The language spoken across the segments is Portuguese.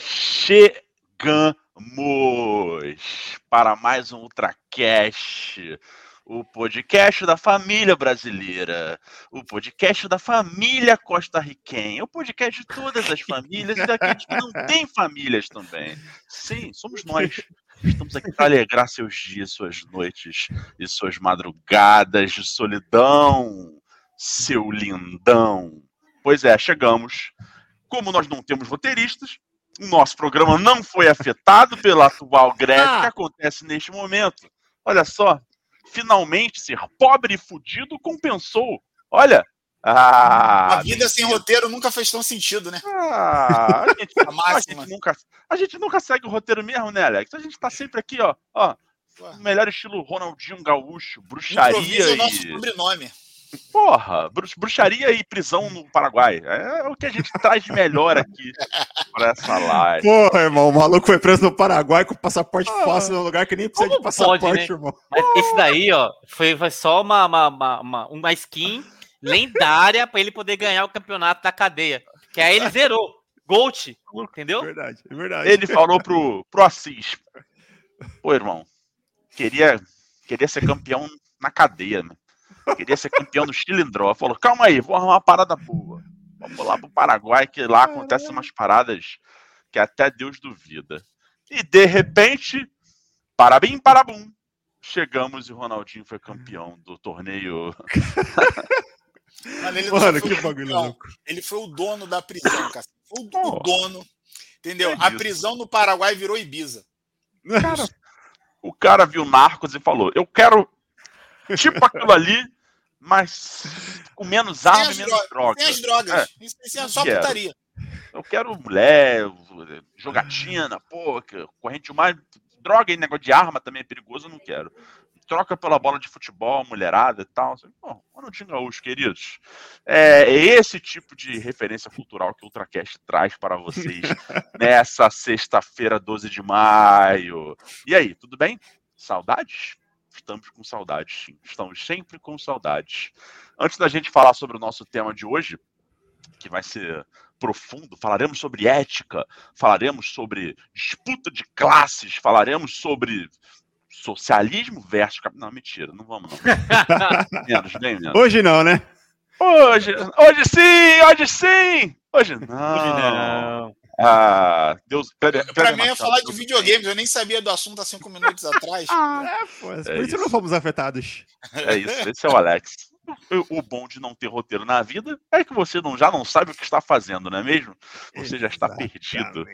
Chegamos para mais um Ultracast, o podcast da família brasileira, o podcast da família costarriquenha, o podcast de todas as famílias e daqueles que não têm famílias também. Sim, somos nós. Estamos aqui para alegrar seus dias, suas noites e suas madrugadas de solidão, seu lindão. Pois é, chegamos. Como nós não temos roteiristas, o nosso programa não foi afetado pela atual greve ah. que acontece neste momento. Olha só, finalmente ser pobre e fudido compensou. Olha. Ah, a vida sem roteiro nunca fez tão sentido, né? Ah, a, gente, a, gente nunca, a gente nunca segue o roteiro mesmo, né, Alex? A gente tá sempre aqui, ó. ó melhor estilo Ronaldinho Gaúcho, bruxaria. Improvisa e... o nosso sobrenome. Porra, bruxaria e prisão no Paraguai. É o que a gente traz de melhor aqui pra essa live. Porra, irmão, o maluco foi preso no Paraguai com passaporte ah, fácil num lugar que nem precisa de passaporte, pode, né? irmão. Mas esse daí, ó, foi, foi só uma, uma, uma, uma skin lendária pra ele poder ganhar o campeonato da cadeia. Que aí ele zerou. Gold, entendeu? É verdade, é verdade. Ele falou pro, pro Assis. Pô, irmão, queria, queria ser campeão na cadeia, né? Queria ser campeão do Chilindró. Falou, calma aí, vou arrumar uma parada boa. Vamos lá pro Paraguai, que lá acontecem umas paradas que até Deus duvida. E de repente, parabim, parabum. Chegamos e o Ronaldinho foi campeão do torneio. Mano, ele Mano, que bagulho louco. Ele foi o dono da prisão, cara. Foi o, oh, dono. Entendeu? É a prisão no Paraguai virou Ibiza. Cara, o cara viu Narcos e falou: Eu quero tipo aquilo ali, mas com menos arma e menos drogas. Tem as drogas. É. Isso, é só putaria. Eu quero mulher, jogatina, pô, corrente mais. Droga e negócio de arma também é perigoso, eu não quero. Troca pela bola de futebol, mulherada e tal. Bom, Ronaldinho Gaúcho, queridos. É esse tipo de referência cultural que o Ultracast traz para vocês nessa sexta-feira, 12 de maio. E aí, tudo bem? Saudades? Estamos com saudades, sim. Estamos sempre com saudades. Antes da gente falar sobre o nosso tema de hoje, que vai ser profundo, falaremos sobre ética, falaremos sobre disputa de classes, falaremos sobre socialismo versus não mentira não vamos não menos bem menos hoje não né hoje hoje sim hoje sim hoje não, hoje não. Ah, Deus. Pra mim é falar de videogames, eu nem sabia do assunto há cinco minutos atrás. ah, é, pô, é por isso, não fomos afetados. É isso, esse é o Alex. O bom de não ter roteiro na vida é que você não, já não sabe o que está fazendo, não é mesmo? Você já está perdido.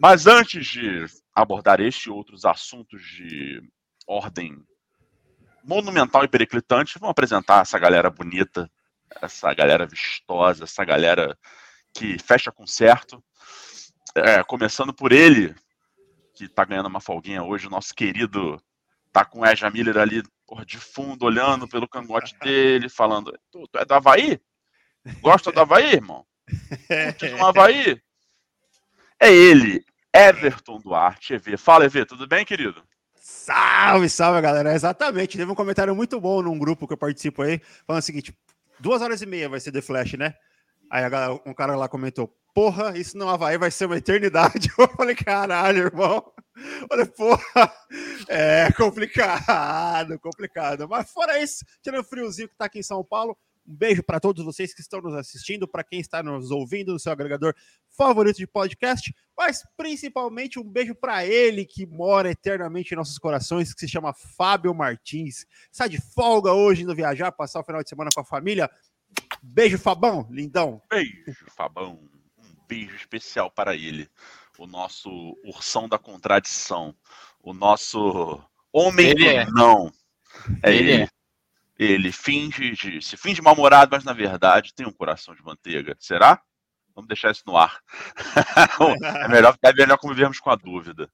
Mas antes de abordar este e outros assuntos de ordem monumental e periclitante, vamos apresentar essa galera bonita, essa galera vistosa, essa galera que fecha com certo. É, começando por ele, que tá ganhando uma folguinha hoje, o nosso querido tá com o Eja Miller ali porra, de fundo, olhando pelo cangote dele, falando: Tu, tu é do Havaí? Gosta do Havaí, irmão? Curte do Havaí? É ele, Everton Duarte, EV. Fala, EV, tudo bem, querido? Salve, salve, galera. Exatamente. Teve um comentário muito bom num grupo que eu participo aí, falando o seguinte: duas horas e meia vai ser The Flash, né? Aí galera, um cara lá comentou: Porra, isso no Havaí vai ser uma eternidade. Eu falei: Caralho, irmão. Falei: Porra, é complicado, complicado. Mas fora isso, tirando o friozinho que tá aqui em São Paulo, um beijo para todos vocês que estão nos assistindo, para quem está nos ouvindo no seu agregador favorito de podcast, mas principalmente um beijo para ele que mora eternamente em nossos corações, que se chama Fábio Martins. Está de folga hoje indo viajar, passar o final de semana com a família. Beijo, Fabão, lindão. Beijo, Fabão. Um beijo especial para ele. O nosso ursão da contradição. O nosso homem ele do é. não. É ele. Ele, é. ele finge de, se finge mal-humorado, mas na verdade tem um coração de manteiga. Será? Vamos deixar isso no ar. é, melhor, é melhor convivermos com a dúvida.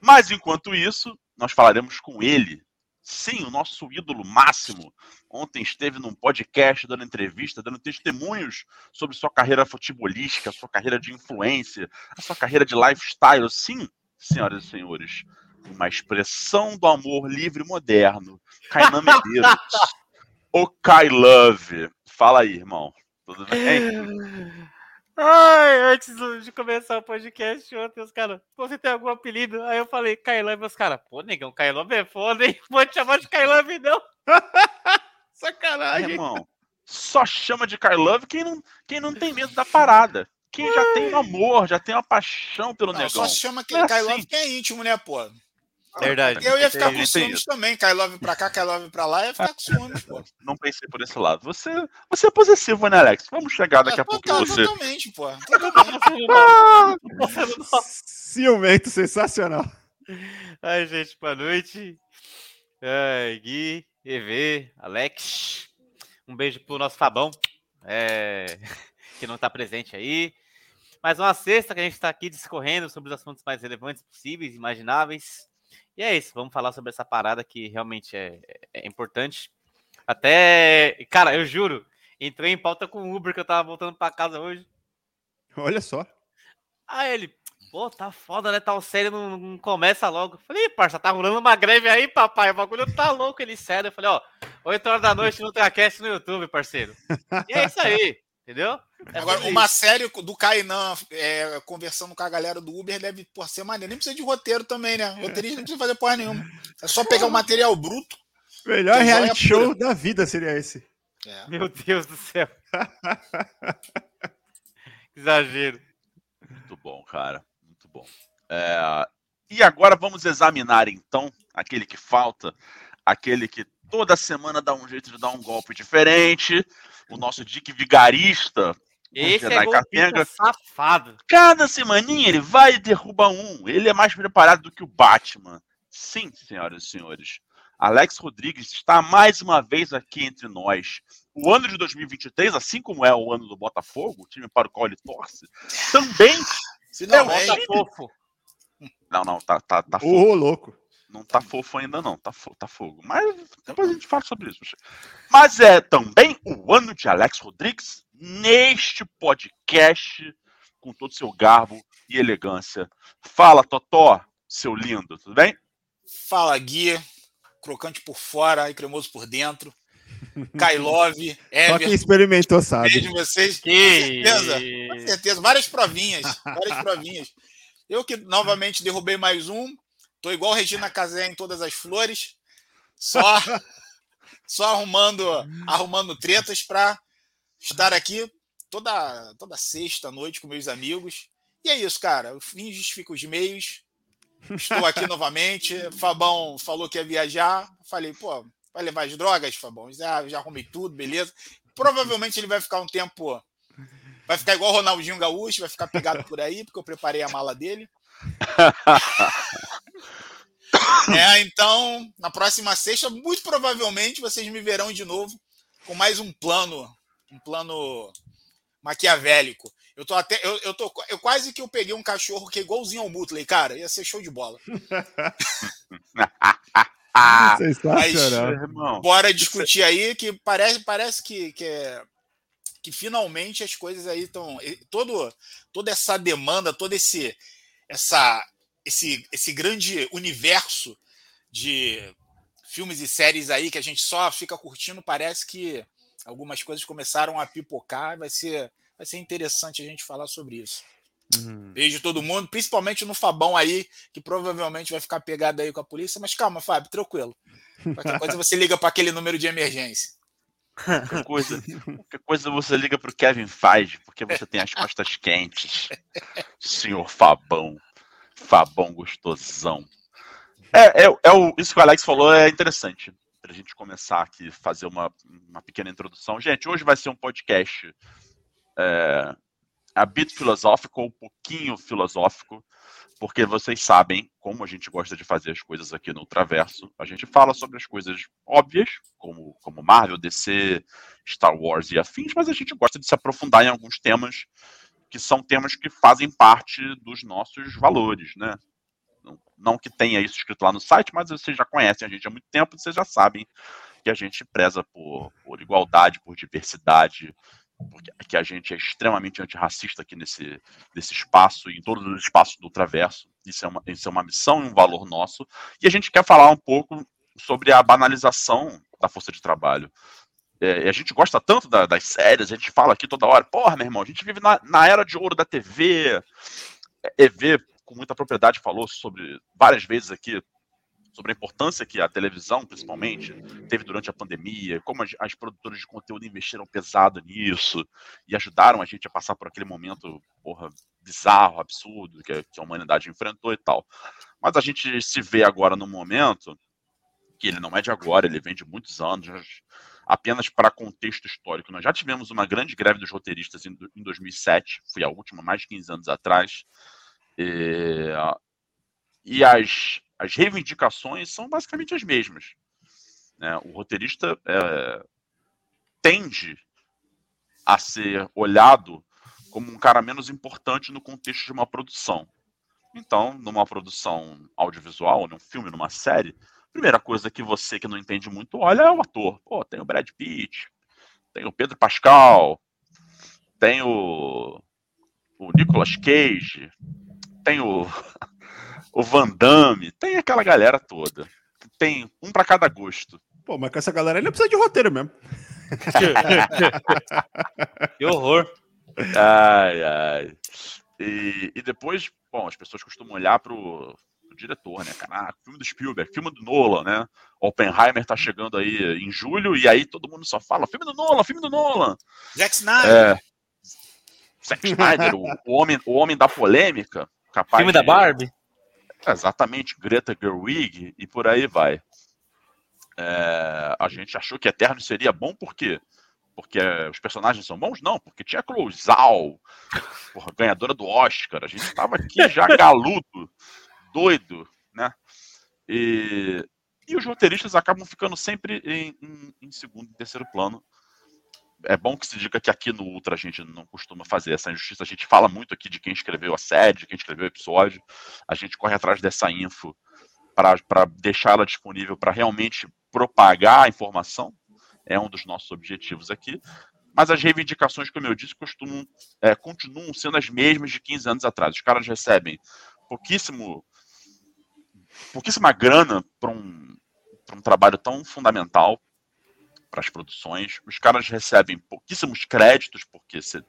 Mas enquanto isso, nós falaremos com ele Sim, o nosso ídolo máximo. Ontem esteve num podcast dando entrevista, dando testemunhos sobre sua carreira futebolística, sua carreira de influência, a sua carreira de lifestyle. Sim, senhoras e senhores, uma expressão do amor livre e moderno. Kainan Medeiros. o Kai Love. Fala aí, irmão. Tudo bem? Ai, antes de começar o podcast ontem, os caras, você tem algum apelido? Aí eu falei, Kailove, os caras, pô, negão, Kailove é foda, hein? Vou te chamar de Kailove, não. Sacanagem. irmão, só chama de Kailove quem não, quem não tem medo da parada. Quem já tem um amor, já tem uma paixão pelo não, negão. Só chama que é assim. que é íntimo, né, pô? Verdade. Eu ia ficar com ciúmes também. Love pra cá, Love pra lá, ia ficar com ciúmes, pô. Não pensei por esse lado. Você, você é possessivo, né, Alex? Vamos chegar daqui é, a pouco tá, você. Totalmente, pô. Ciumento sensacional. Ai, gente, boa noite. Ai, Gui, EV, Alex. Um beijo pro nosso Fabão, é... que não tá presente aí. Mais uma sexta que a gente está aqui discorrendo sobre os assuntos mais relevantes possíveis, imagináveis. E é isso, vamos falar sobre essa parada que realmente é, é importante. Até, cara, eu juro, entrei em pauta com o Uber que eu tava voltando para casa hoje. Olha só. Aí ele, pô, tá foda, né? Tal série não, não começa logo. Falei, parça, tá rolando uma greve aí, papai. O bagulho tá louco, ele sério. Eu falei, ó, 8 horas da noite no Tracast no YouTube, parceiro. E é isso aí. Entendeu? É Agora, uma série do Kainan é, conversando com a galera do Uber deve por ser maneiro. Nem precisa de roteiro também, né? Roteirista não precisa fazer porra nenhuma. É só pegar o material bruto. Melhor reality show da vida seria esse. É. Meu Deus do céu. Exagero. Muito bom, cara. Muito bom. É... E agora vamos examinar, então, aquele que falta, aquele que toda semana dá um jeito de dar um golpe diferente o nosso Dick Vigarista. Esse é Capenga. safado. Cada semaninha ele vai e derruba um. Ele é mais preparado do que o Batman. Sim, senhoras e senhores. Alex Rodrigues está mais uma vez aqui entre nós. O ano de 2023, assim como é o ano do Botafogo, o time para o qual ele torce, também Se não é, é fofo. Não, não, tá, tá, tá fofo. Ô, louco. Não tá fofo ainda, não. Tá, fo tá fogo. Mas depois a gente fala sobre isso. Mas é também o ano de Alex Rodrigues neste podcast com todo o seu garbo e elegância. Fala, Totó, seu lindo, tudo bem? Fala, Gui. Crocante por fora e cremoso por dentro. Kailove, Ever. Só quem experimentou sabe. Beijo vocês. Com certeza. Com certeza. Várias provinhas. Várias provinhas. Eu que novamente derrubei mais um. Tô igual Regina Casé em todas as flores, só só arrumando arrumando tretas para estar aqui toda toda sexta noite com meus amigos. E é isso, cara. O fim justifica os meios. Estou aqui novamente. Fabão falou que ia viajar. Falei, pô, vai levar as drogas, Fabão? Já, já arrumei tudo, beleza. Provavelmente ele vai ficar um tempo. Vai ficar igual o Ronaldinho Gaúcho, vai ficar pegado por aí, porque eu preparei a mala dele. É, então, na próxima sexta, muito provavelmente vocês me verão de novo com mais um plano, um plano maquiavélico. Eu tô até, eu, eu tô, eu quase que eu peguei um cachorro que é igualzinho ao Mutley, cara, ia ser show de bola. Mas, bora discutir aí que parece, parece que, que, é, que finalmente as coisas aí estão todo toda essa demanda, todo esse essa esse, esse grande universo de filmes e séries aí que a gente só fica curtindo, parece que algumas coisas começaram a pipocar. Vai ser, vai ser interessante a gente falar sobre isso. Uhum. Beijo todo mundo, principalmente no Fabão aí, que provavelmente vai ficar pegado aí com a polícia. Mas calma, Fábio, tranquilo. Qualquer coisa você liga para aquele número de emergência. Qualquer coisa, qualquer coisa você liga para o Kevin Feige, porque você tem as costas quentes, senhor Fabão. Fabão gostosão. É, é, é o, isso que o Alex falou é interessante. Para a gente começar aqui, fazer uma, uma pequena introdução. Gente, hoje vai ser um podcast é, a bit filosófico, ou um pouquinho filosófico, porque vocês sabem como a gente gosta de fazer as coisas aqui no Traverso. A gente fala sobre as coisas óbvias, como, como Marvel, DC, Star Wars e afins, mas a gente gosta de se aprofundar em alguns temas que são temas que fazem parte dos nossos valores, né? Não, que tenha isso escrito lá no site, mas vocês já conhecem a gente há muito tempo, vocês já sabem que a gente preza por, por igualdade, por diversidade, porque que a gente é extremamente antirracista aqui nesse, nesse espaço e em todos os espaços do Traverso. Isso é, uma, isso é uma missão e um valor nosso. E a gente quer falar um pouco sobre a banalização da força de trabalho. É, a gente gosta tanto da, das séries, a gente fala aqui toda hora, porra, meu irmão, a gente vive na, na era de ouro da TV. EV, com muita propriedade, falou sobre várias vezes aqui sobre a importância que a televisão, principalmente, teve durante a pandemia, como as, as produtoras de conteúdo investiram pesado nisso e ajudaram a gente a passar por aquele momento porra, bizarro, absurdo que, que a humanidade enfrentou e tal. Mas a gente se vê agora num momento que ele não é de agora, ele vem de muitos anos, apenas para contexto histórico. Nós já tivemos uma grande greve dos roteiristas em, em 2007, foi a última, mais de 15 anos atrás. E, e as, as reivindicações são basicamente as mesmas. Né? O roteirista é, tende a ser olhado como um cara menos importante no contexto de uma produção. Então, numa produção audiovisual, num filme, numa série, primeira coisa que você que não entende muito olha é o ator. Pô, tem o Brad Pitt, tem o Pedro Pascal, tem o, o Nicolas Cage, tem o, o Van Damme, tem aquela galera toda. Tem um para cada gosto. Pô, mas com essa galera não precisa de roteiro mesmo. que horror. Ai, ai. E, e depois, bom, as pessoas costumam olhar pro diretor, né? Caraca, filme do Spielberg, filme do Nolan, né? Oppenheimer tá chegando aí em julho e aí todo mundo só fala filme do Nolan, filme do Nolan. Zack Snyder. É, Zack Snyder, o, o, homem, o homem da polêmica. Capaz filme de, da Barbie? Exatamente, Greta Gerwig e por aí vai. É, a gente achou que Eterno seria bom por quê? Porque os personagens são bons? Não, porque tinha Clouzal, porra, ganhadora do Oscar. A gente estava aqui já galudo, doido, né? E, e os roteiristas acabam ficando sempre em, em, em segundo e terceiro plano é bom que se diga que aqui no Ultra a gente não costuma fazer essa injustiça. A gente fala muito aqui de quem escreveu a série, de quem escreveu o episódio. A gente corre atrás dessa info para deixá-la disponível para realmente propagar a informação. É um dos nossos objetivos aqui. Mas as reivindicações, como eu disse, costumam, é, continuam sendo as mesmas de 15 anos atrás. Os caras recebem pouquíssimo, pouquíssima grana para um, um trabalho tão fundamental para as produções. Os caras recebem pouquíssimos créditos, porque você,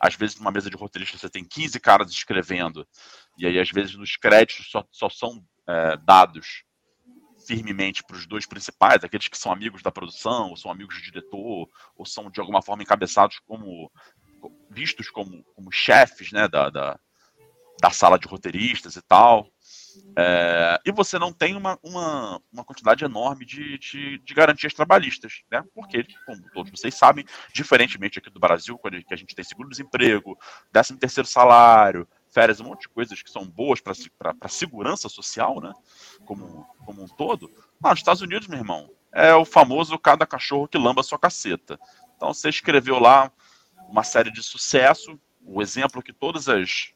às vezes numa mesa de roteirista você tem 15 caras escrevendo, e aí às vezes nos créditos só, só são é, dados firmemente para os dois principais, aqueles que são amigos da produção, ou são amigos do diretor, ou são de alguma forma encabeçados como vistos como, como chefes né, da, da, da sala de roteiristas e tal. É, e você não tem uma, uma, uma quantidade enorme de, de, de, garantias trabalhistas, né? Porque, como todos vocês sabem, diferentemente aqui do Brasil, quando a gente tem seguro-desemprego, 13 terceiro salário, férias, um monte de coisas que são boas para a segurança social, né? Como, como um todo. Lá nos Estados Unidos, meu irmão, é o famoso cada cachorro que lamba sua caceta. Então você escreveu lá uma série de sucesso, o exemplo que todas as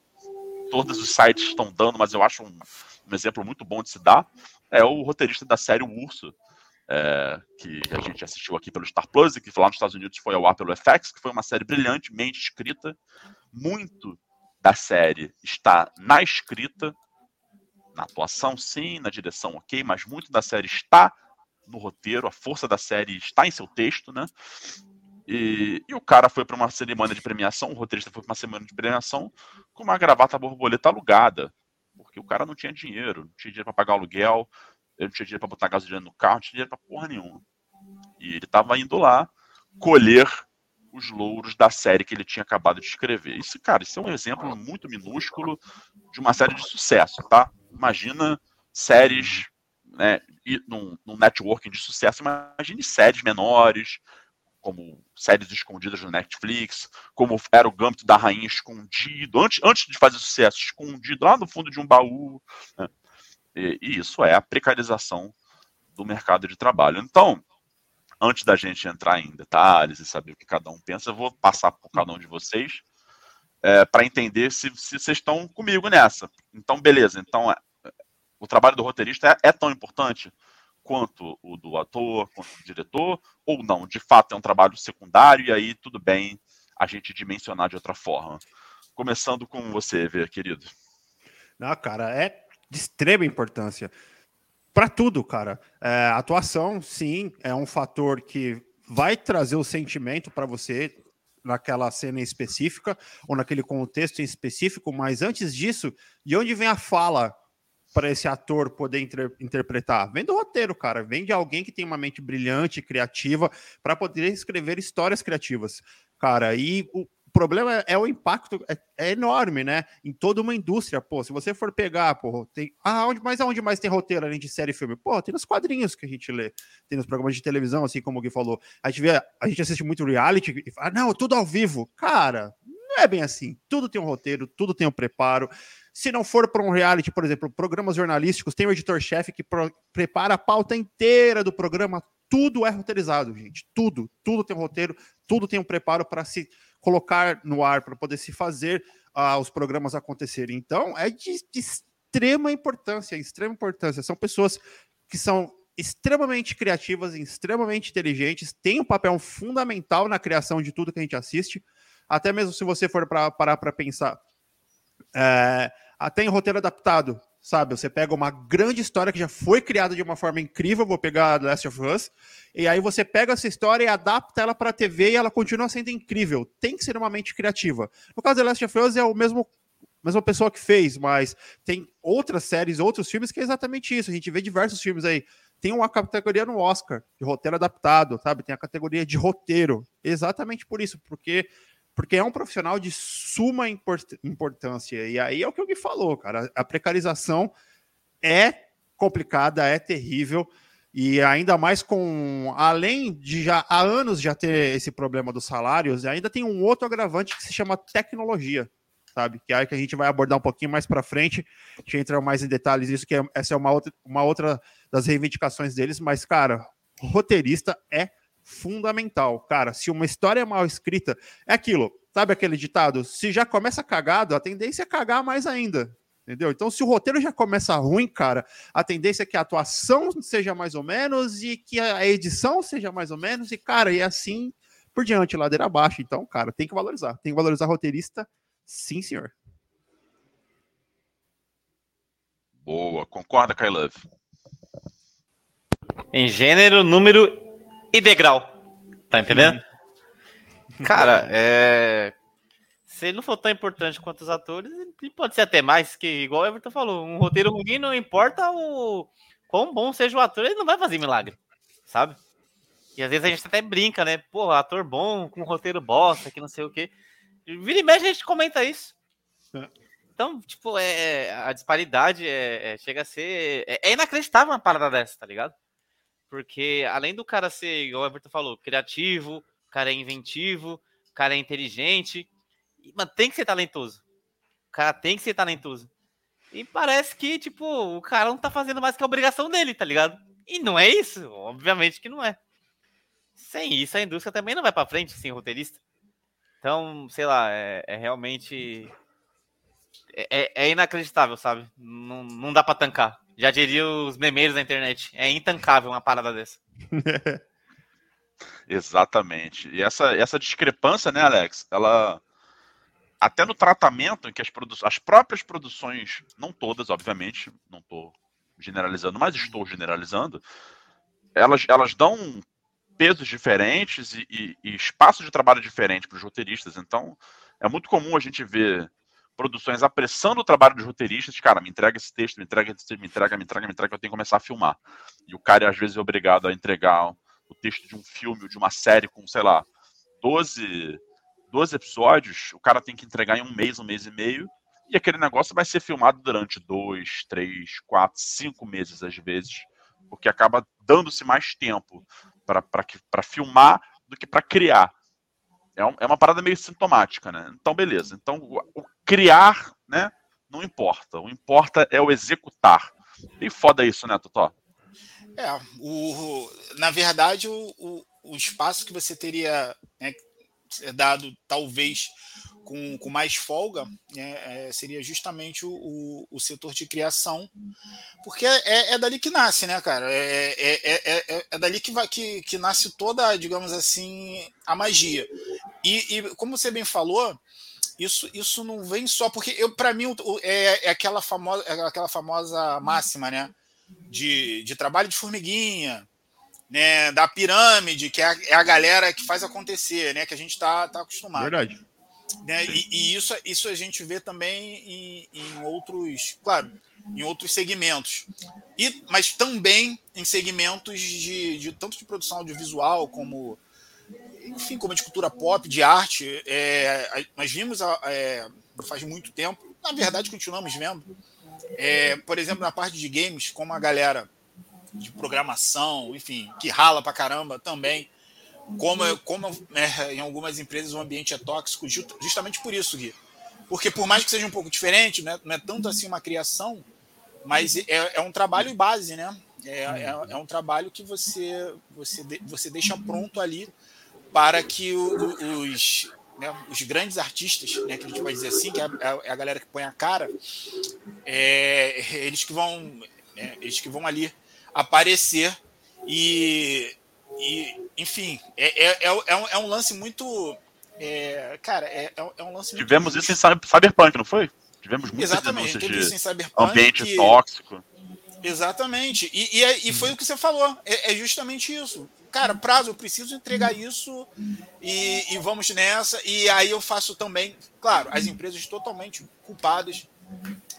todos os sites estão dando, mas eu acho um, um exemplo muito bom de se dar, é o roteirista da série O Urso, é, que a gente assistiu aqui pelo Star Plus e que lá nos Estados Unidos foi ao ar pelo FX, que foi uma série brilhantemente escrita. Muito da série está na escrita, na atuação, sim, na direção, ok, mas muito da série está no roteiro, a força da série está em seu texto, né? E, e o cara foi para uma cerimônia de premiação, o roteirista foi para uma cerimônia de premiação com uma gravata borboleta alugada, porque o cara não tinha dinheiro, não tinha dinheiro para pagar aluguel, ele não tinha dinheiro para botar gasolina no carro, não tinha dinheiro para porra nenhuma. E ele estava indo lá colher os louros da série que ele tinha acabado de escrever. Isso, cara, isso é um exemplo muito minúsculo de uma série de sucesso, tá? Imagina séries, né, num, num networking de sucesso, imagine séries menores, como séries escondidas no Netflix, como era o Gambito da Rainha escondido, antes, antes de fazer sucesso, escondido lá no fundo de um baú. Né? E, e, isso é a precarização do mercado de trabalho. Então, antes da gente entrar em detalhes e saber o que cada um pensa, eu vou passar por cada um de vocês é, para entender se, se, vocês estão comigo nessa. Então, beleza. Então, é, o trabalho do roteirista é, é tão importante quanto o do ator, quanto do diretor, ou não, de fato é um trabalho secundário e aí tudo bem a gente dimensionar de outra forma. Começando com você, Vê, querido. Não, cara, é de extrema importância. Para tudo, cara. É, atuação, sim, é um fator que vai trazer o sentimento para você naquela cena específica ou naquele contexto em específico, mas antes disso, de onde vem a fala para esse ator poder inter interpretar? Vem do roteiro, cara. Vem de alguém que tem uma mente brilhante, criativa, para poder escrever histórias criativas, cara. E o problema é, é o impacto é, é, enorme, né? Em toda uma indústria. Pô, se você for pegar, pô, tem. Ah, onde, mas aonde mais tem roteiro além de série e filme? Pô, tem nos quadrinhos que a gente lê, tem nos programas de televisão, assim como o Gui falou. A gente vê, a gente assiste muito reality e fala, não, tudo ao vivo. Cara, não é bem assim. Tudo tem um roteiro, tudo tem um preparo. Se não for para um reality, por exemplo, programas jornalísticos, tem um editor-chefe que prepara a pauta inteira do programa. Tudo é roteirizado, gente. Tudo. Tudo tem um roteiro, tudo tem um preparo para se colocar no ar, para poder se fazer uh, os programas acontecerem. Então, é de, de extrema importância, extrema importância. São pessoas que são extremamente criativas, extremamente inteligentes, têm um papel fundamental na criação de tudo que a gente assiste. Até mesmo se você for para parar para pensar, é, até em roteiro adaptado, sabe? Você pega uma grande história que já foi criada de uma forma incrível, vou pegar The Last of Us, e aí você pega essa história e adapta ela para a TV e ela continua sendo incrível. Tem que ser uma mente criativa. No caso The Last of Us é o mesmo mesma pessoa que fez, mas tem outras séries, outros filmes que é exatamente isso. A gente vê diversos filmes aí. Tem uma categoria no Oscar de roteiro adaptado, sabe? Tem a categoria de roteiro. Exatamente por isso, porque porque é um profissional de suma importância. E aí é o que o Gui falou, cara. A precarização é complicada, é terrível. E ainda mais com, além de já há anos já ter esse problema dos salários, ainda tem um outro agravante que se chama tecnologia, sabe? Que é que a gente vai abordar um pouquinho mais para frente. A gente entra mais em detalhes isso que é, essa é uma outra, uma outra das reivindicações deles, mas cara, roteirista é fundamental. Cara, se uma história é mal escrita, é aquilo. Sabe aquele ditado? Se já começa cagado, a tendência é cagar mais ainda. Entendeu? Então, se o roteiro já começa ruim, cara, a tendência é que a atuação seja mais ou menos e que a edição seja mais ou menos, e, cara, e assim por diante, ladeira abaixo. Então, cara, tem que valorizar. Tem que valorizar roteirista, sim, senhor. Boa, concorda, Kailove? Em gênero, número e degrau. Tá entendendo? Cara, é. Se ele não for tão importante quanto os atores, ele pode ser até mais, que, igual o Everton falou, um roteiro ruim não importa o quão bom seja o ator, ele não vai fazer milagre, sabe? E às vezes a gente até brinca, né? Pô, ator bom, com roteiro bosta, que não sei o quê. Vira e mexe, a gente comenta isso. É. Então, tipo, é, a disparidade é, é chega a ser. É, é, inacreditável uma parada dessa, tá ligado? Porque além do cara ser, igual o Everton falou, criativo, o cara é inventivo, o cara é inteligente, mas tem que ser talentoso. O cara tem que ser talentoso. E parece que, tipo, o cara não tá fazendo mais que a obrigação dele, tá ligado? E não é isso, obviamente que não é. Sem isso, a indústria também não vai para frente sem roteirista. Então, sei lá, é, é realmente. É, é, é, inacreditável, sabe? Não, não dá para tancar. Já diria os memeiros da internet. É intancável uma parada dessa. Exatamente. E essa, essa discrepância, né, Alex? Ela. Até no tratamento em que as, produ as próprias produções, não todas, obviamente, não estou generalizando, mas estou generalizando, elas, elas dão pesos diferentes e, e, e espaço de trabalho diferente para os roteiristas. Então, é muito comum a gente ver produções apressando o trabalho dos roteiristas, cara, me entrega esse texto, me entrega esse texto, me entrega, me entrega, me entrega, eu tenho que começar a filmar. E o cara, às vezes, é obrigado a entregar o texto de um filme ou de uma série com, sei lá, 12, 12 episódios, o cara tem que entregar em um mês, um mês e meio, e aquele negócio vai ser filmado durante dois, três, quatro, cinco meses, às vezes, porque acaba dando-se mais tempo para filmar do que para criar. É, é, uma parada meio sintomática, né? Então, beleza. Então, o criar, né? Não importa. O importa é o executar. E foda isso, né, Totó? É, o, na verdade, o, o, o espaço que você teria né, dado, talvez, com, com mais folga, né, é, seria justamente o, o, setor de criação, porque é, é dali que nasce, né, cara? É, é, é, é, dali que, vai, que, que nasce toda, digamos assim, a magia. E, e como você bem falou, isso, isso não vem só porque eu para mim é, é, aquela famosa é aquela famosa máxima né de, de trabalho de formiguinha né, da pirâmide, que é a, é a, galera que faz acontecer, né, que a gente está tá acostumado. Verdade. Né, e, e, isso, isso a gente vê também em, em outros, claro, em outros segmentos. E, mas também em segmentos de, de tanto de produção audiovisual como enfim, como de cultura pop, de arte. É, nós vimos é, faz muito tempo, na verdade continuamos vendo. É, por exemplo, na parte de games, como a galera de programação, enfim, que rala pra caramba também. Como, como é, em algumas empresas o ambiente é tóxico, justamente por isso, Gui. Porque por mais que seja um pouco diferente, né, não é tanto assim uma criação, mas é, é um trabalho base, né? É, é, é, um trabalho que você, você, você deixa pronto ali para que o, os, né, os grandes artistas, né, que a gente vai dizer assim, que é, é a galera que põe a cara, é, eles que vão, né, eles que vão ali aparecer e, e enfim, é, é, é, é, um, é um lance muito. É, cara, é, é um lance Tivemos isso em Cyberpunk, não foi? Tivemos muitas Exatamente, de isso em Cyberpunk, ambiente que... tóxico. Exatamente. E, e, e, foi o que você falou. É, é, justamente isso. Cara, prazo, eu preciso entregar isso e, e, vamos nessa. E aí eu faço também, claro, as empresas totalmente culpadas,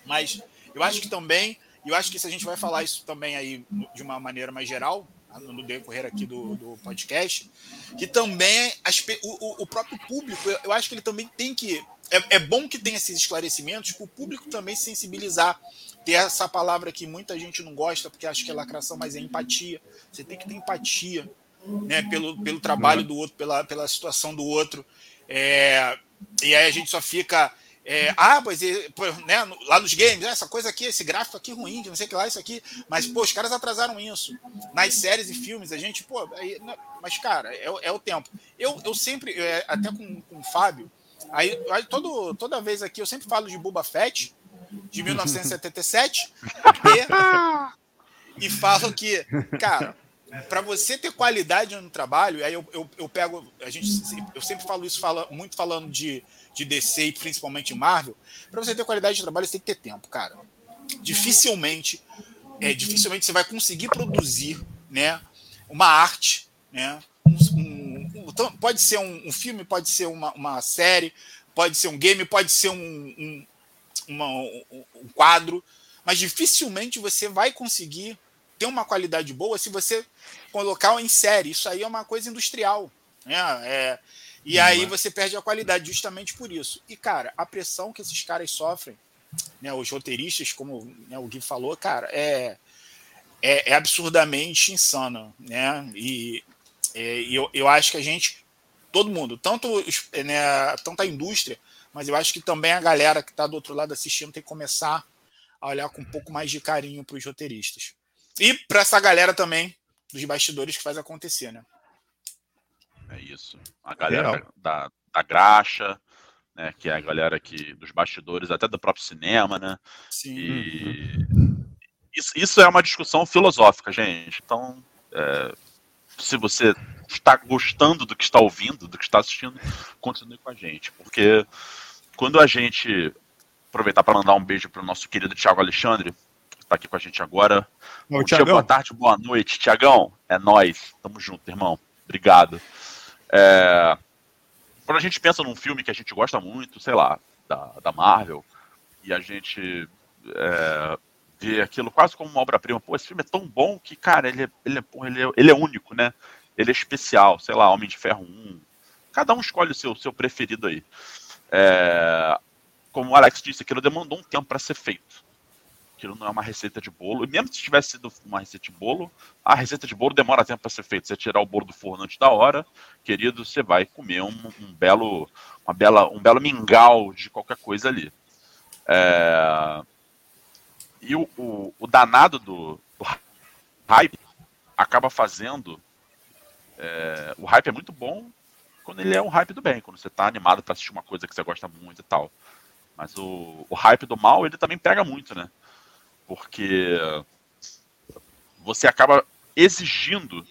mas eu acho que também eu acho que se a gente vai falar isso também aí de uma maneira mais geral, no decorrer aqui do, do podcast, que também as, o, o, próprio público, eu, acho que ele também tem que. É, é bom que tenha esses esclarecimentos, para o público também se sensibilizar. Ter essa palavra que muita gente não gosta, porque acha que é lacração, mas é empatia. Você tem que ter empatia né, pelo, pelo trabalho do outro, pela, pela situação do outro. É, e aí a gente só fica é, ah, pois né, lá nos games, essa coisa aqui, esse gráfico aqui ruim, não sei o que lá, isso aqui. Mas, pô, os caras atrasaram isso. Nas séries e filmes, a gente, pô, aí, mas, cara, é, é, o tempo. Eu, eu sempre, é, até com, com o Fábio, aí, aí todo, toda vez aqui eu sempre falo de Boba Fett, de 1977, e, e falo que, cara, para você ter qualidade no trabalho, aí eu, eu, eu, pego, a gente, eu sempre falo isso, fala, muito falando de de DC e principalmente Marvel, para você ter qualidade de trabalho, você tem que ter tempo, cara. Dificilmente, é, dificilmente você vai conseguir produzir, né, uma arte, né, um, um, um, pode ser um, filme, pode ser uma, uma, série, pode ser um game, pode ser um, uma, um quadro, mas dificilmente você vai conseguir ter uma qualidade boa se você colocar em série. Isso aí é uma coisa industrial. Né? É, e aí você perde a qualidade justamente por isso. E, cara, a pressão que esses caras sofrem, né, os roteiristas, como né, o Gui falou, cara, é, é, é absurdamente insano. Né? E, é, eu, eu acho que a gente, todo mundo, tanto, os, né, tanto a indústria, mas eu acho que também a galera que está do outro lado assistindo tem que começar a olhar com um pouco mais de carinho para os roteiristas. E para essa galera também dos bastidores que faz acontecer, né? É isso. A galera da, da graxa, né, que é a galera que dos bastidores, até do próprio cinema, né? Sim. E isso, isso é uma discussão filosófica, gente. Então, é, se você está gostando do que está ouvindo, do que está assistindo, continue com a gente, porque quando a gente aproveitar para mandar um beijo para o nosso querido Tiago Alexandre, está aqui com a gente agora. Bom dia, boa tarde, boa noite. Tiagão, é nós. Tamo junto, irmão. Obrigado. É, quando a gente pensa num filme que a gente gosta muito, sei lá, da, da Marvel, e a gente é, vê aquilo quase como uma obra-prima, pô, esse filme é tão bom que, cara, ele é, ele, é, ele, é, ele é único, né? Ele é especial, sei lá, Homem de Ferro 1. Cada um escolhe o seu, seu preferido aí. É, como o Alex disse, aquilo demandou um tempo para ser feito aquilo não é uma receita de bolo. E mesmo se tivesse sido uma receita de bolo, a receita de bolo demora tempo para ser feita. Você tirar o bolo do forno antes da hora, querido, você vai comer um, um belo, uma bela, um belo mingau de qualquer coisa ali. É... E o, o, o danado do, do, hype acaba fazendo. É... o hype é muito bom quando ele é um hype do bem, quando você está animado para assistir uma coisa que você gosta muito e tal. Mas o, o hype do mal, ele também pega muito, né? Porque você acaba exigindo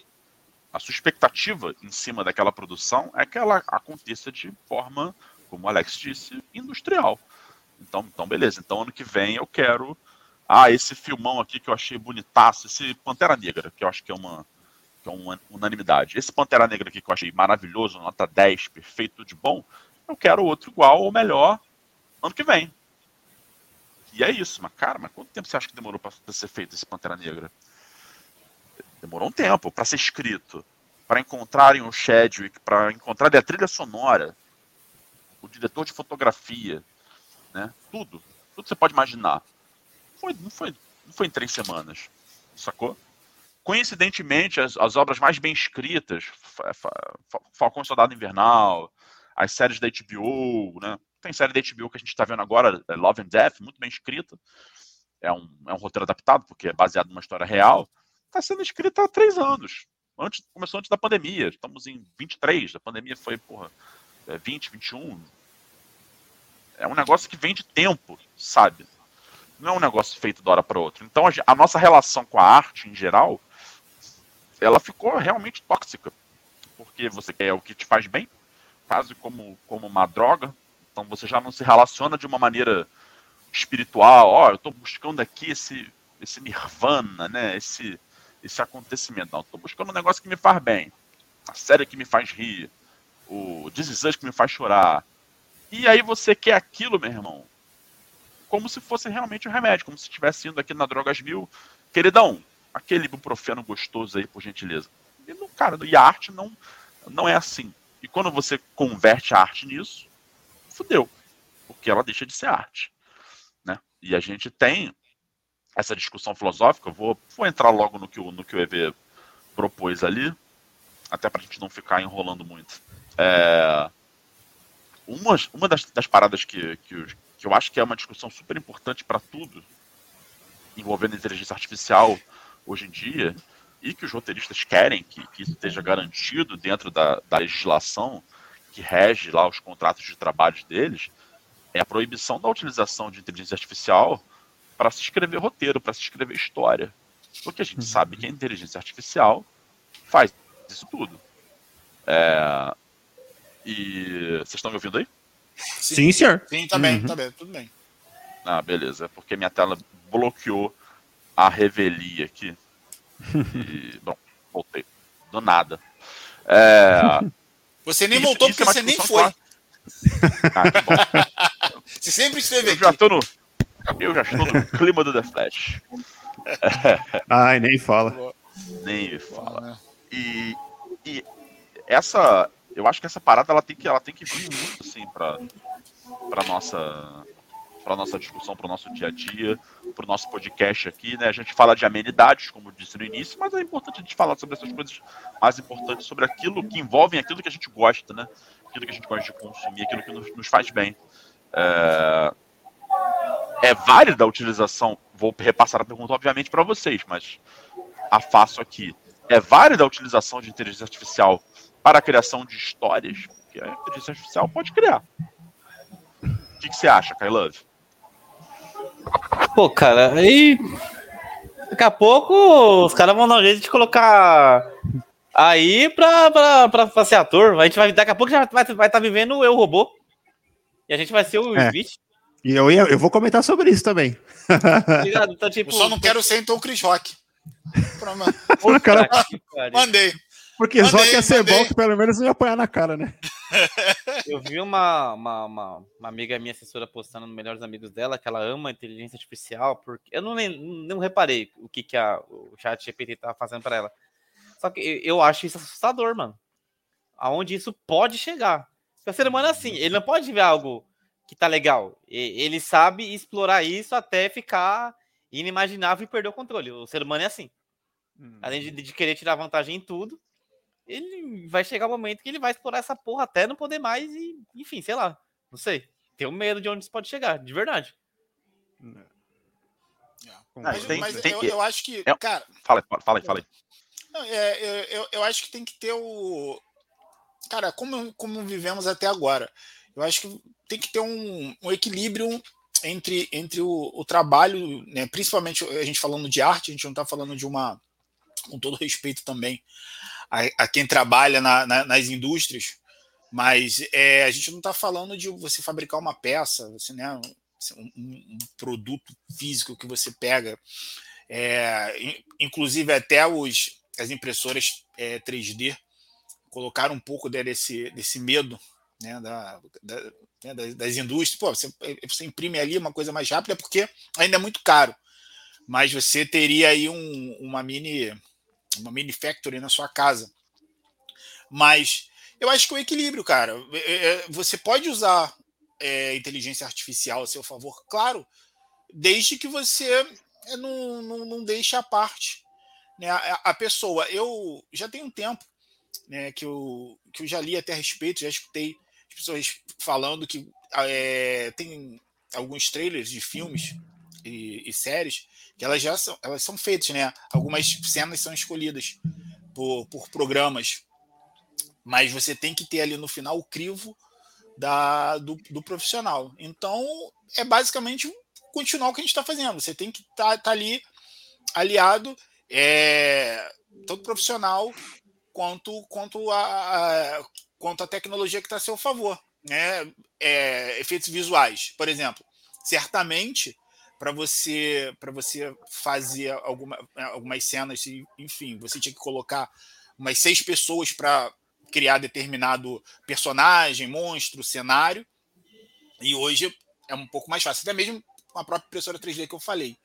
a sua expectativa em cima daquela produção é que ela aconteça de forma, como o Alex disse, industrial. Então, então beleza. Então ano que vem eu quero ah, esse filmão aqui que eu achei bonitaço, esse Pantera Negra, que eu acho que é uma que é uma unanimidade. Esse Pantera Negra aqui que eu achei maravilhoso, nota 10, perfeito de bom, eu quero outro igual ou melhor ano que vem. E é isso, mas cara, mas quanto tempo você acha que demorou para ser feito esse Pantera Negra? Demorou um tempo para ser escrito, para encontrarem o Chadwick, para encontrarem a trilha sonora, o diretor de fotografia, né? Tudo, tudo que você pode imaginar. Foi, não, foi, não foi em três semanas, sacou? Coincidentemente, as, as obras mais bem escritas, Falcão Soldado Invernal, as séries da HBO, né? Tem série da HBO que a gente está vendo agora, é Love and Death, muito bem escrita. É um, é um roteiro adaptado, porque é baseado numa história real está sendo escrita há três anos. Antes, começou antes da pandemia. Estamos em 23, a pandemia foi, porra, 20, é 21. É um negócio que vem de tempo, sabe? Não é um negócio feito da hora para outra. Então, a, a nossa relação com a arte, em geral, ela ficou realmente tóxica. Porque você quer o que te faz bem, quase como, como uma droga. Então, você já não se relaciona de uma maneira espiritual. Ó, oh, eu estou buscando aqui esse, esse nirvana, né? Esse, esse acontecimento. Não, estou buscando um negócio que me faz bem. A série que me faz rir. O This que me faz chorar. E aí você quer aquilo, meu irmão, como se fosse realmente um remédio, como se estivesse indo aqui na Drogas Mil. Queridão, aquele ibuprofeno gostoso aí, por gentileza. E, não, cara, e a arte não, não é assim. E quando você converte a arte nisso, fudeu. Porque ela deixa de ser arte. Né? E a gente tem essa discussão filosófica, vou, vou entrar logo no que, o, no que o EV propôs ali, até para a gente não ficar enrolando muito. É, uma uma das, das paradas que, que, que, eu acho que é uma discussão super importante para tudo envolvendo inteligência artificial hoje em dia, e que os roteiristas querem que, que isso esteja garantido dentro da, da legislação que rege lá os contratos de trabalho deles, é a proibição da utilização de inteligência artificial para se escrever roteiro, para se escrever história. Porque a gente uhum. sabe que a inteligência artificial faz isso tudo. É... E vocês estão me ouvindo aí? Sim, Sim senhor. Sim, tá bem, uhum. tá bem, tudo bem. Ah, beleza. É porque minha tela bloqueou a revelia aqui. E, bom, voltei. Do nada. É... Você nem isso, voltou isso porque é você nem foi. Ah, você sempre esteve Eu aqui. já tô no, eu já estou no clima do The Flash. Ai, nem fala. Nem fala. E, e essa, eu acho que essa parada ela tem que, ela tem que vir muito assim para para nossa para nossa discussão, para o nosso dia a dia, para o nosso podcast aqui, né? A gente fala de amenidades, como eu disse no início, mas é importante a gente falar sobre essas coisas mais importantes, sobre aquilo que envolvem aquilo que a gente gosta, né? Aquilo que a gente gosta de consumir, aquilo que nos, nos faz bem. É, é válida a utilização? Vou repassar a pergunta, obviamente, para vocês, mas a faço aqui. É válida a utilização de inteligência artificial para a criação de histórias? Porque a inteligência artificial pode criar. O que, que você acha, Kai Love? Pô, cara, aí. Daqui a pouco os caras vão dar um jeito de colocar aí pra, pra, pra, pra ser ator. A gente vai, daqui a pouco já vai estar vai tá vivendo o Eu Robô. E a gente vai ser o é. Smith. E eu, ia, eu vou comentar sobre isso também. Então, tipo, eu só não quero ser então o Chris Rock. Cara... Mandei. Porque mandei, só quer ser mandei. bom que pelo menos não ia apanhar na cara, né? Eu vi uma, uma, uma, uma, amiga minha assessora postando no Melhores Amigos dela que ela ama inteligência artificial, porque eu não, não reparei o que, que a, o chat GPT tava fazendo para ela. Só que eu acho isso assustador, mano. Aonde isso pode chegar. Porque o ser humano é assim, ele não pode ver algo que tá legal. Ele sabe explorar isso até ficar inimaginável e perder o controle. O ser humano é assim. Além de, de, querer tirar vantagem em tudo, ele vai chegar o um momento que ele vai explorar essa porra até não poder mais e, enfim, sei lá. Não sei. Tenho medo de onde isso pode chegar, de verdade. Mas, mas tem, eu, eu, acho que, é, cara. Fala, fala aí, fala aí. Não, é, eu, eu acho que tem que ter o. Cara, como, como vivemos até agora. Eu acho que tem que ter um, um equilíbrio entre, entre o, o trabalho, né, principalmente a gente falando de arte, a gente não está falando de uma, com todo respeito também a, a quem trabalha na, na, nas indústrias, mas é, a gente não está falando de você fabricar uma peça, você, né, um, um produto físico que você pega, é, inclusive até os, as impressoras é, 3D colocaram um pouco desse, desse medo né, da, da, né, das indústrias. Pô, você, você, imprime ali uma coisa mais rápida porque ainda é muito caro. Mas você teria aí um, uma mini uma mini factory na sua casa. Mas eu acho que o equilíbrio, cara. É, é, você pode usar é, inteligência artificial a seu favor, claro, desde que você não, não, não deixe a parte né, a, a pessoa. Eu já tenho um tempo né, que, eu, que eu já li até a respeito, já escutei as pessoas falando que é, tem alguns trailers de filmes e, e, séries elas já são, elas são feitas, né? Algumas cenas são escolhidas por, por programas, mas você tem que ter ali no final o crivo da, do, do profissional. Então, é basicamente continuar o que a gente está fazendo. Você tem que estar tá, tá ali aliado, é, tanto profissional quanto, quanto, a, a quanto a tecnologia que está a seu favor. Né? É, efeitos visuais, por exemplo. Certamente, para você para você fazer alguma, algumas cenas, enfim, você tinha que colocar umas seis pessoas para criar determinado personagem, monstro, cenário. E hoje é um pouco mais fácil, até mesmo com a própria impressora 3D que eu falei.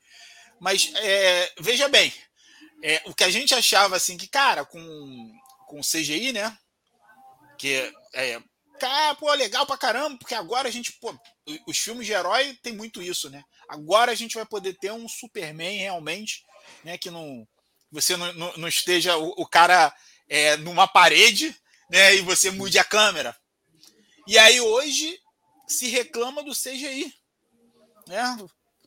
Mas é, veja bem, é, o que a gente achava assim que, cara, com, com CGI, né? Que é, cara, pô, legal pra caramba, porque agora a gente, pô, os filmes de herói tem muito isso, né? Agora a gente vai poder ter um Superman realmente, né? Que não você não, não, não esteja o, o cara é, numa parede, né? E você mude a câmera. E aí hoje se reclama do CGI, né?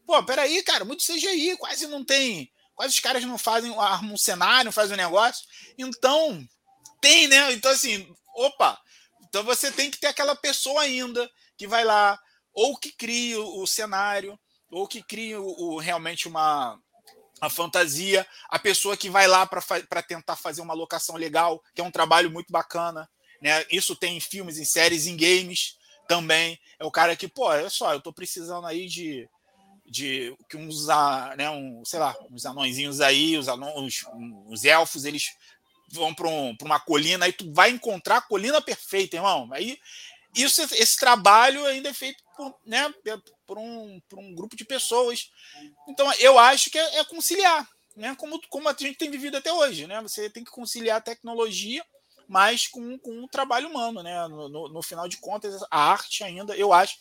Pô, peraí, cara, muito CGI, quase não tem Quase os caras não fazem, armam um cenário, não fazem um negócio. Então, tem, né? Então, assim, opa, então você tem que ter aquela pessoa ainda que vai lá, ou que cria o, cenário, ou que cria o, o, realmente uma, a fantasia, a pessoa que vai lá para tentar fazer uma locação legal, que é um trabalho muito bacana. Né? Isso tem em filmes, em séries, em games também. É o cara que, pô, olha só, eu estou precisando aí de de que uns, né, um, sei lá, uns anõezinhos aí, os, anões, os elfos, eles vão para um, uma colina, aí tu vai encontrar a colina perfeita, irmão. Aí isso, esse trabalho ainda é feito por, né, por, um, por um grupo de pessoas. Então, eu acho que é, é conciliar, né, como, como a gente tem vivido até hoje. Né? Você tem que conciliar a tecnologia mas com, com um trabalho humano, né? No, no, no, final de contas, a arte ainda, eu acho,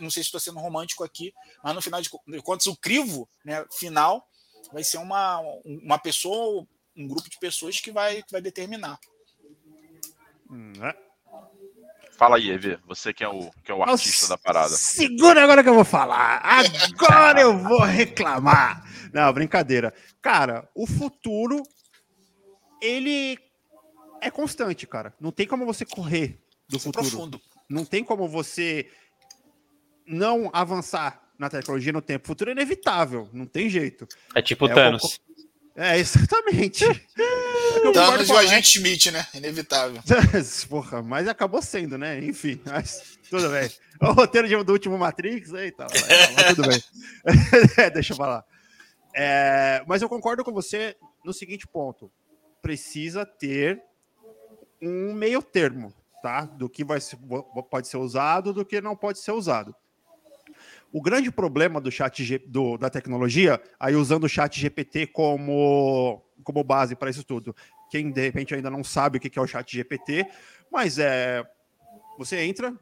não sei se estou sendo romântico aqui, mas no final de contas, o crivo né, final vai ser uma, uma pessoa, um grupo de pessoas que vai, que vai determinar. Hum, é. Fala aí, Evê, você que é o, que é o artista da parada. Segura agora que eu vou falar. Agora eu vou reclamar. Não, brincadeira. Cara, o futuro ele é constante, cara. Não tem como você correr do Isso é futuro. É profundo. Não tem como você não avançar na tecnologia no tempo. O futuro é inevitável, não tem jeito. É tipo é, Thanos. É, exatamente. Thanos e o agente Smith, né? Inevitável. Porra, mas acabou sendo, né? Enfim, mas tudo bem. O roteiro do último Matrix, eita, mas tudo bem. Deixa eu falar. É, mas eu concordo com você no seguinte ponto. Precisa ter um meio termo, tá? Do que vai ser, pode ser usado, do que não pode ser usado. O grande problema do chat do, da tecnologia, aí usando o chat GPT como, como base para isso tudo. Quem de repente ainda não sabe o que é o chat GPT, mas é você entra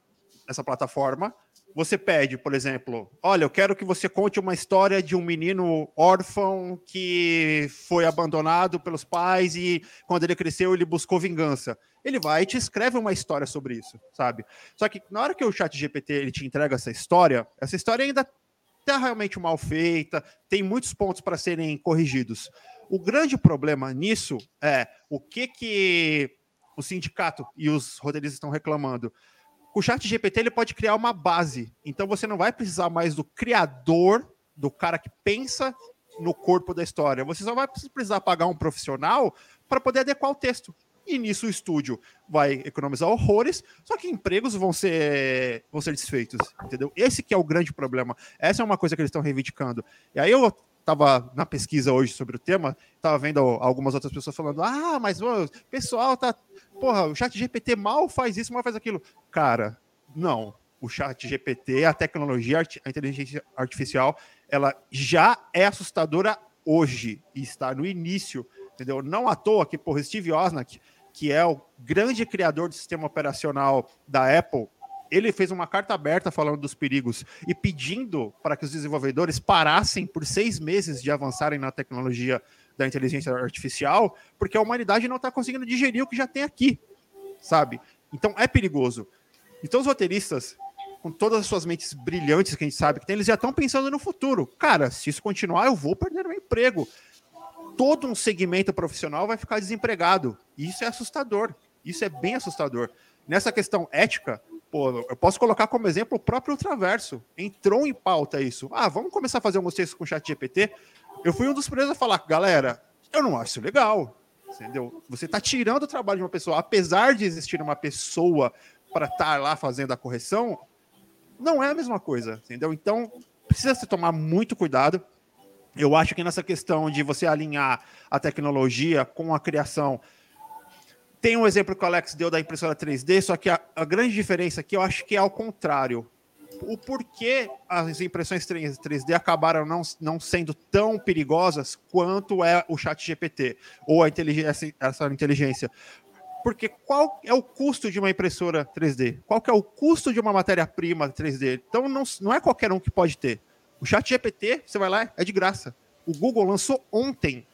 nessa plataforma, você pede, por exemplo, olha, eu quero que você conte uma história de um menino órfão que foi abandonado pelos pais e quando ele cresceu ele buscou vingança. Ele vai e te escreve uma história sobre isso, sabe? Só que na hora que o chat GPT ele te entrega essa história, essa história ainda está realmente mal feita, tem muitos pontos para serem corrigidos. O grande problema nisso é o que que o sindicato e os roteiristas estão reclamando o chat GPT ele pode criar uma base. Então você não vai precisar mais do criador, do cara que pensa no corpo da história. Você só vai precisar pagar um profissional para poder adequar o texto. E nisso o estúdio vai economizar horrores, só que empregos vão ser, vão ser desfeitos, entendeu? Esse que é o grande problema. Essa é uma coisa que eles estão reivindicando. E aí eu estava na pesquisa hoje sobre o tema, estava vendo algumas outras pessoas falando: ah, mas o pessoal tá. Porra, o chat GPT mal faz isso, mal faz aquilo. Cara, não. O chat GPT, a tecnologia, a inteligência artificial, ela já é assustadora hoje e está no início, entendeu? Não à toa que, porra, Steve Wozniak, que é o grande criador do sistema operacional da Apple, ele fez uma carta aberta falando dos perigos e pedindo para que os desenvolvedores parassem por seis meses de avançarem na tecnologia da inteligência artificial, porque a humanidade não está conseguindo digerir o que já tem aqui, sabe? Então é perigoso. Então os roteiristas, com todas as suas mentes brilhantes que a gente sabe que tem, eles já estão pensando no futuro. Cara, se isso continuar, eu vou perder meu emprego. Todo um segmento profissional vai ficar desempregado. Isso é assustador. Isso é bem assustador. Nessa questão ética, Pô, eu posso colocar como exemplo o próprio Ultraverso. Entrou em pauta isso. Ah, vamos começar a fazer alguns textos com o chat GPT. Eu fui um dos primeiros a falar, galera, eu não acho legal. Entendeu? Você está tirando o trabalho de uma pessoa, apesar de existir uma pessoa para estar tá lá fazendo a correção, não é a mesma coisa, entendeu? Então, precisa se tomar muito cuidado. Eu acho que nessa questão de você alinhar a tecnologia com a criação tem um exemplo que o Alex deu da impressora 3D, só que a, a grande diferença aqui eu acho que é ao contrário. O porquê as impressões 3D acabaram não, não sendo tão perigosas quanto é o chat GPT ou a inteligência, essa inteligência. Porque qual é o custo de uma impressora 3D? Qual é o custo de uma matéria-prima 3D? Então não, não é qualquer um que pode ter. O chat GPT, você vai lá, é de graça. O Google lançou ontem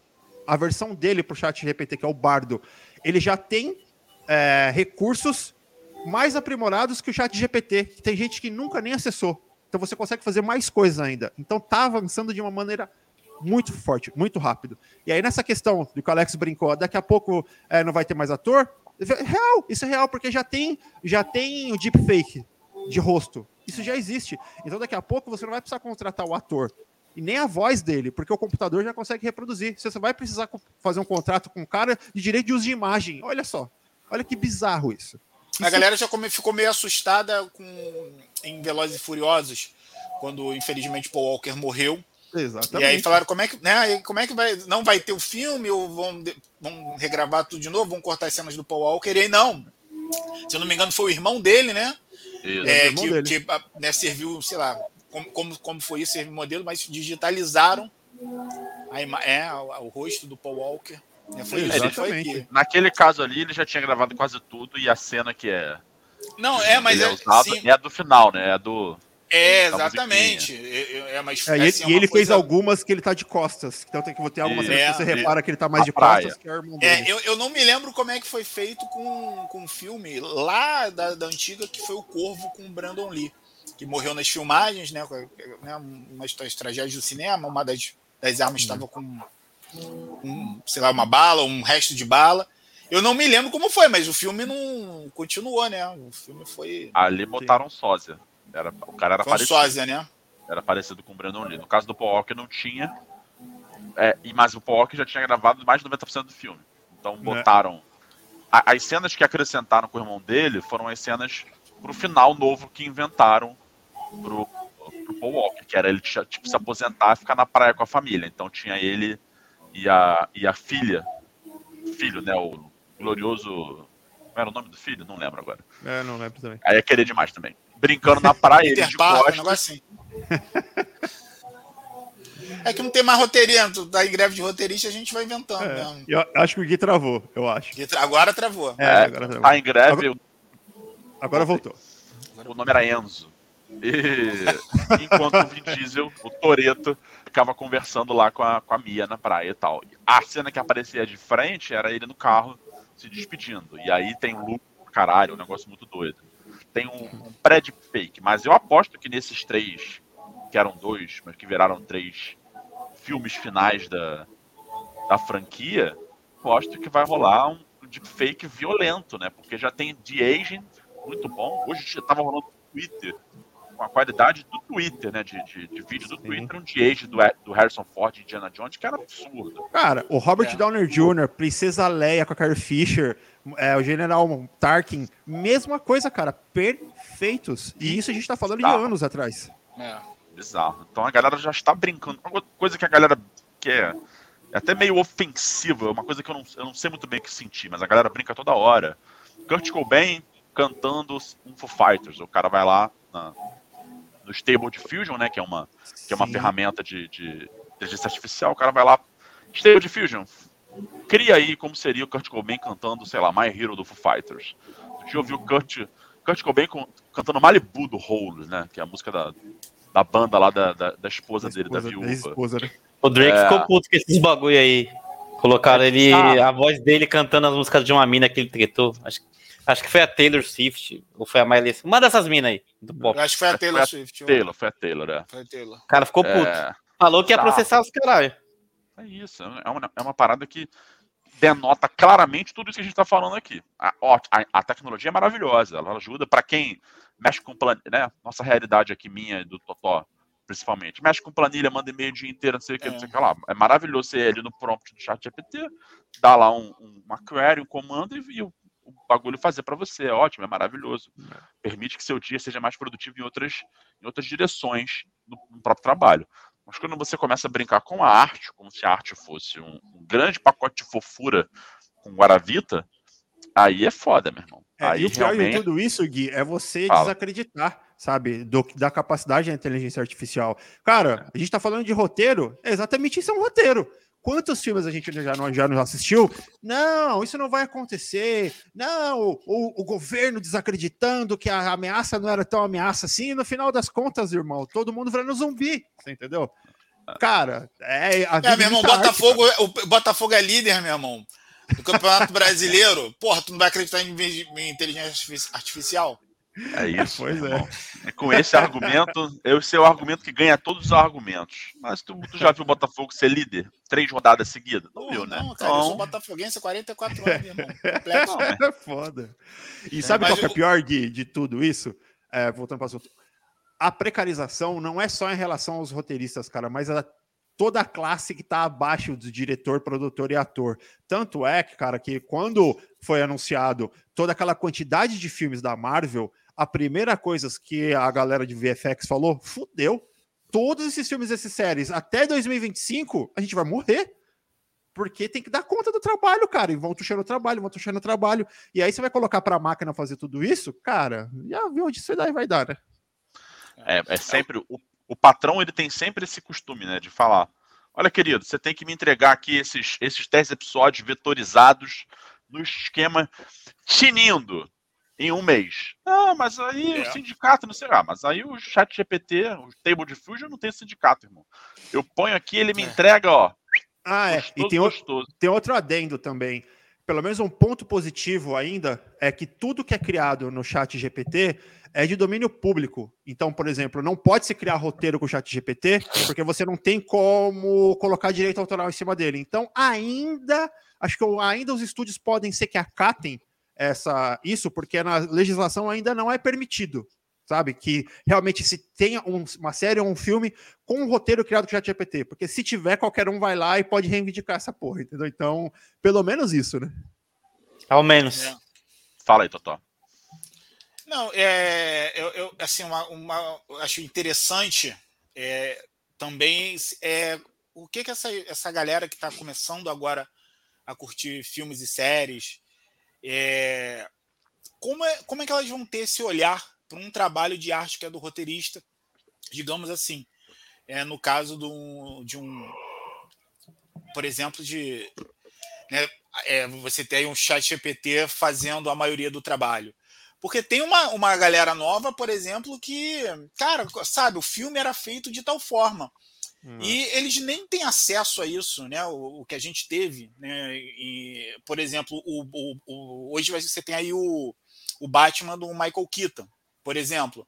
a versão dele para o chat GPT, que é o Bardo ele já tem é, recursos mais aprimorados que o chat GPT, que tem gente que nunca nem acessou. Então você consegue fazer mais coisas ainda. Então tá avançando de uma maneira muito forte, muito rápido. E aí nessa questão do que o Alex brincou, daqui a pouco é, não vai ter mais ator, real, isso é real, porque já tem, já tem o deepfake de rosto. Isso já existe. Então daqui a pouco você não vai precisar contratar o ator e nem a voz dele, porque o computador já consegue reproduzir. Você vai precisar fazer um contrato com um cara de direito de uso de imagem. Olha só. Olha que bizarro isso. isso... A galera já ficou meio assustada com em Velozes e Furiosos, quando infelizmente Paul Walker morreu. Exatamente. E aí falaram como é que, né, como é que vai, não vai ter o filme ou vão, vão regravar tudo de novo, vão cortar as cenas do Paul Walker e aí não. Se eu não me engano foi o irmão dele, né? Isso, é, que, dele. que né, serviu, sei lá, como, como, como foi esse modelo, mas digitalizaram a é, o, rosto do Paul Walker. É, foi isso, foi que... Naquele caso ali, ele já tinha gravado quase tudo e a cena que é. Não, é, mas é, usado, é do final, né? É do. É, exatamente. É, é, mas, é, assim, e, ele coisa... fez algumas que ele tá de costas. Então tem que ter algumas cenas que você repara que ele tá mais de praia. costas que é o irmão dele. É, eu, eu não me lembro como é que foi feito com, com um filme lá da, da antiga, que foi o Corvo com o Brandon Lee que morreu nas filmagens, né? né uma história de tragédia do cinema, uma das, das armas estava com um, sei lá, uma bala, um resto de bala. Eu não me lembro como foi, mas o filme não continuou, né? O filme foi. Ali botaram sósia. Era, o cara era foi parecido. sósia, né? Era parecido com o Brandon Lee. No caso do Paul Walker não tinha. É, mas o Paul Walker já tinha gravado mais de 90% do filme. Então é. botaram. É. as cenas que acrescentaram com o irmão dele foram as cenas pro final novo que inventaram pro, pro Paul Walker, que era ele tipo, se aposentar e ficar na praia com a família. Então tinha ele e a, e a filha, filho, né, o glorioso. Como era o nome do filho? Não lembro agora. É, não lembro também. Aí é querer demais também. Brincando na praia, ele de costas. Um assim. É que não tem mais roteirista, tá em greve de roteirista, a gente vai inventando. É, eu acho que o Gui travou, eu acho. Agora travou. É, é agora travou. Tá em greve. Agora, agora voltou. O nome era Enzo. E enquanto o Vin Diesel, o Toreto, ficava conversando lá com a, com a Mia na praia e tal. A cena que aparecia de frente era ele no carro se despedindo. E aí tem loop, caralho, um negócio muito doido. Tem um, um pré-fake, mas eu aposto que nesses três, que eram dois, mas que viraram três filmes finais da, da franquia, aposto que vai rolar um deepfake violento, né? Porque já tem The Agent muito bom. Hoje tava rolando no Twitter com a qualidade do Twitter, né? De, de, de vídeo do Sim. Twitter, um de age do, do Harrison Ford e Indiana Jones, que era absurdo. Cara, o Robert é. Downer Jr., Princesa Leia com a Carrie Fisher, é, o General Tarkin, mesma coisa, cara, perfeitos. E isso a gente tá falando tá. de anos atrás. É. Bizarro. Então a galera já está brincando. Uma coisa que a galera quer. É até meio ofensiva, é uma coisa que eu não, eu não sei muito bem o que sentir, mas a galera brinca toda hora. Kurt Cobain cantando um Foo Fighters. O cara vai lá na, no Stable Diffusion, né? Que é uma, que é uma ferramenta de, de inteligência artificial. O cara vai lá, Stable Diffusion, cria aí como seria o Kurt Cobain cantando, sei lá, My Hero do Foo Fighters. Tu já ouviu o Kurt, Kurt Cobain com, cantando Malibu do Hole, né? Que é a música da, da banda lá da, da, da esposa, dele, da viúva. Esposa, né? O Drake é... ficou puto com esses bagulho aí. Colocaram é, ele, a voz dele cantando as músicas de uma mina que ele tretou. Acho, acho que foi a Taylor Swift, ou foi a Miley Uma dessas minas aí, do pop. Acho que foi a Taylor foi a Swift. Taylor, foi a Taylor, é. Foi a Taylor. O cara ficou puto. É... Falou que ia processar os caralho. É isso, é uma, é uma parada que denota claramente tudo isso que a gente está falando aqui. A, a, a, tecnologia é maravilhosa, ela ajuda para quem mexe com planilha, né? Nossa realidade aqui, minha do Totó, principalmente. Mexe com planilha, manda e-mail o dia inteiro, não sei o que, é. não sei o que lá. É maravilhoso ser ele no prompt do chat GPT, dá lá um, um, uma query, um comando e, e o, bagulho fazer para você. É ótimo, é maravilhoso. É. Permite que seu dia seja mais produtivo em outras, em outras direções no, no próprio trabalho. Mas quando você começa a brincar com a arte, como se a arte fosse um, um grande pacote de fofura com Guaravita, aí é foda, meu irmão. É, aí e o pior realmente... de tudo isso, Gui, é você Fala. desacreditar, sabe, do, da capacidade da inteligência artificial. Cara, a gente tá falando de roteiro, é exatamente isso é um roteiro. Quantos filmes a gente já não, já não assistiu? Não, isso não vai acontecer. Não, o, o governo desacreditando que a ameaça não era tão ameaça assim. E no final das contas, irmão, todo mundo virando zumbi. Você entendeu? Cara, é. A é, meu irmão, Botafogo, arte, o Botafogo é líder, meu irmão. Do Campeonato Brasileiro. Porra, tu não vai acreditar em, em inteligência artificial? É isso. Pois é. Com esse argumento, esse é o argumento que ganha todos os argumentos. Mas tu, tu já viu o Botafogo ser líder? Três rodadas seguidas? Não viu, né? Não, cara, então... eu sou botafoguense há 44 anos, meu irmão. Não, é foda. E sabe é, qual é o pior de, de tudo isso? É, voltando para o assunto. A precarização não é só em relação aos roteiristas, cara, mas a toda a classe que está abaixo do diretor, produtor e ator. Tanto é que, cara, que quando foi anunciado toda aquela quantidade de filmes da Marvel, a primeira coisa que a galera de VFX falou, fudeu. Todos esses filmes, essas séries, até 2025, a gente vai morrer. Porque tem que dar conta do trabalho, cara. E vão tuxando o trabalho, vão tuxando o trabalho. E aí você vai colocar para a máquina fazer tudo isso, cara, já viu onde isso daí vai dar, né? É, é sempre. O, o patrão ele tem sempre esse costume, né? De falar: olha, querido, você tem que me entregar aqui esses, esses 10 episódios vetorizados no esquema tinindo em um mês. Ah, mas aí é. o sindicato, não sei lá, mas aí o chat GPT, o Table Diffusion não tem sindicato, irmão. Eu ponho aqui, ele me é. entrega, ó. Ah, é. Gostoso, e tem, outro, tem outro adendo também. Pelo menos um ponto positivo ainda é que tudo que é criado no chat GPT é de domínio público. Então, por exemplo, não pode se criar roteiro com o chat GPT, porque você não tem como colocar direito autoral em cima dele. Então, ainda, acho que ainda os estúdios podem ser que acatem essa, isso, porque na legislação ainda não é permitido, sabe? Que realmente se tenha um, uma série ou um filme com um roteiro criado com o ChatGPT, porque se tiver, qualquer um vai lá e pode reivindicar essa porra, entendeu? Então, pelo menos isso, né? Ao menos. É. Fala aí, Totó. Não, é, eu, eu assim, uma, uma, acho interessante é, também é o que que essa, essa galera que está começando agora a curtir filmes e séries, é, como, é, como é que elas vão ter esse olhar para um trabalho de arte que é do roteirista, digamos assim, é, no caso do, de um, por exemplo, de né, é, você tem um chat GPT fazendo a maioria do trabalho. Porque tem uma, uma galera nova, por exemplo, que, cara, sabe, o filme era feito de tal forma. Hum. E eles nem têm acesso a isso, né? O, o que a gente teve, né? E, por exemplo, o, o, hoje você tem aí o, o Batman do Michael Keaton, por exemplo.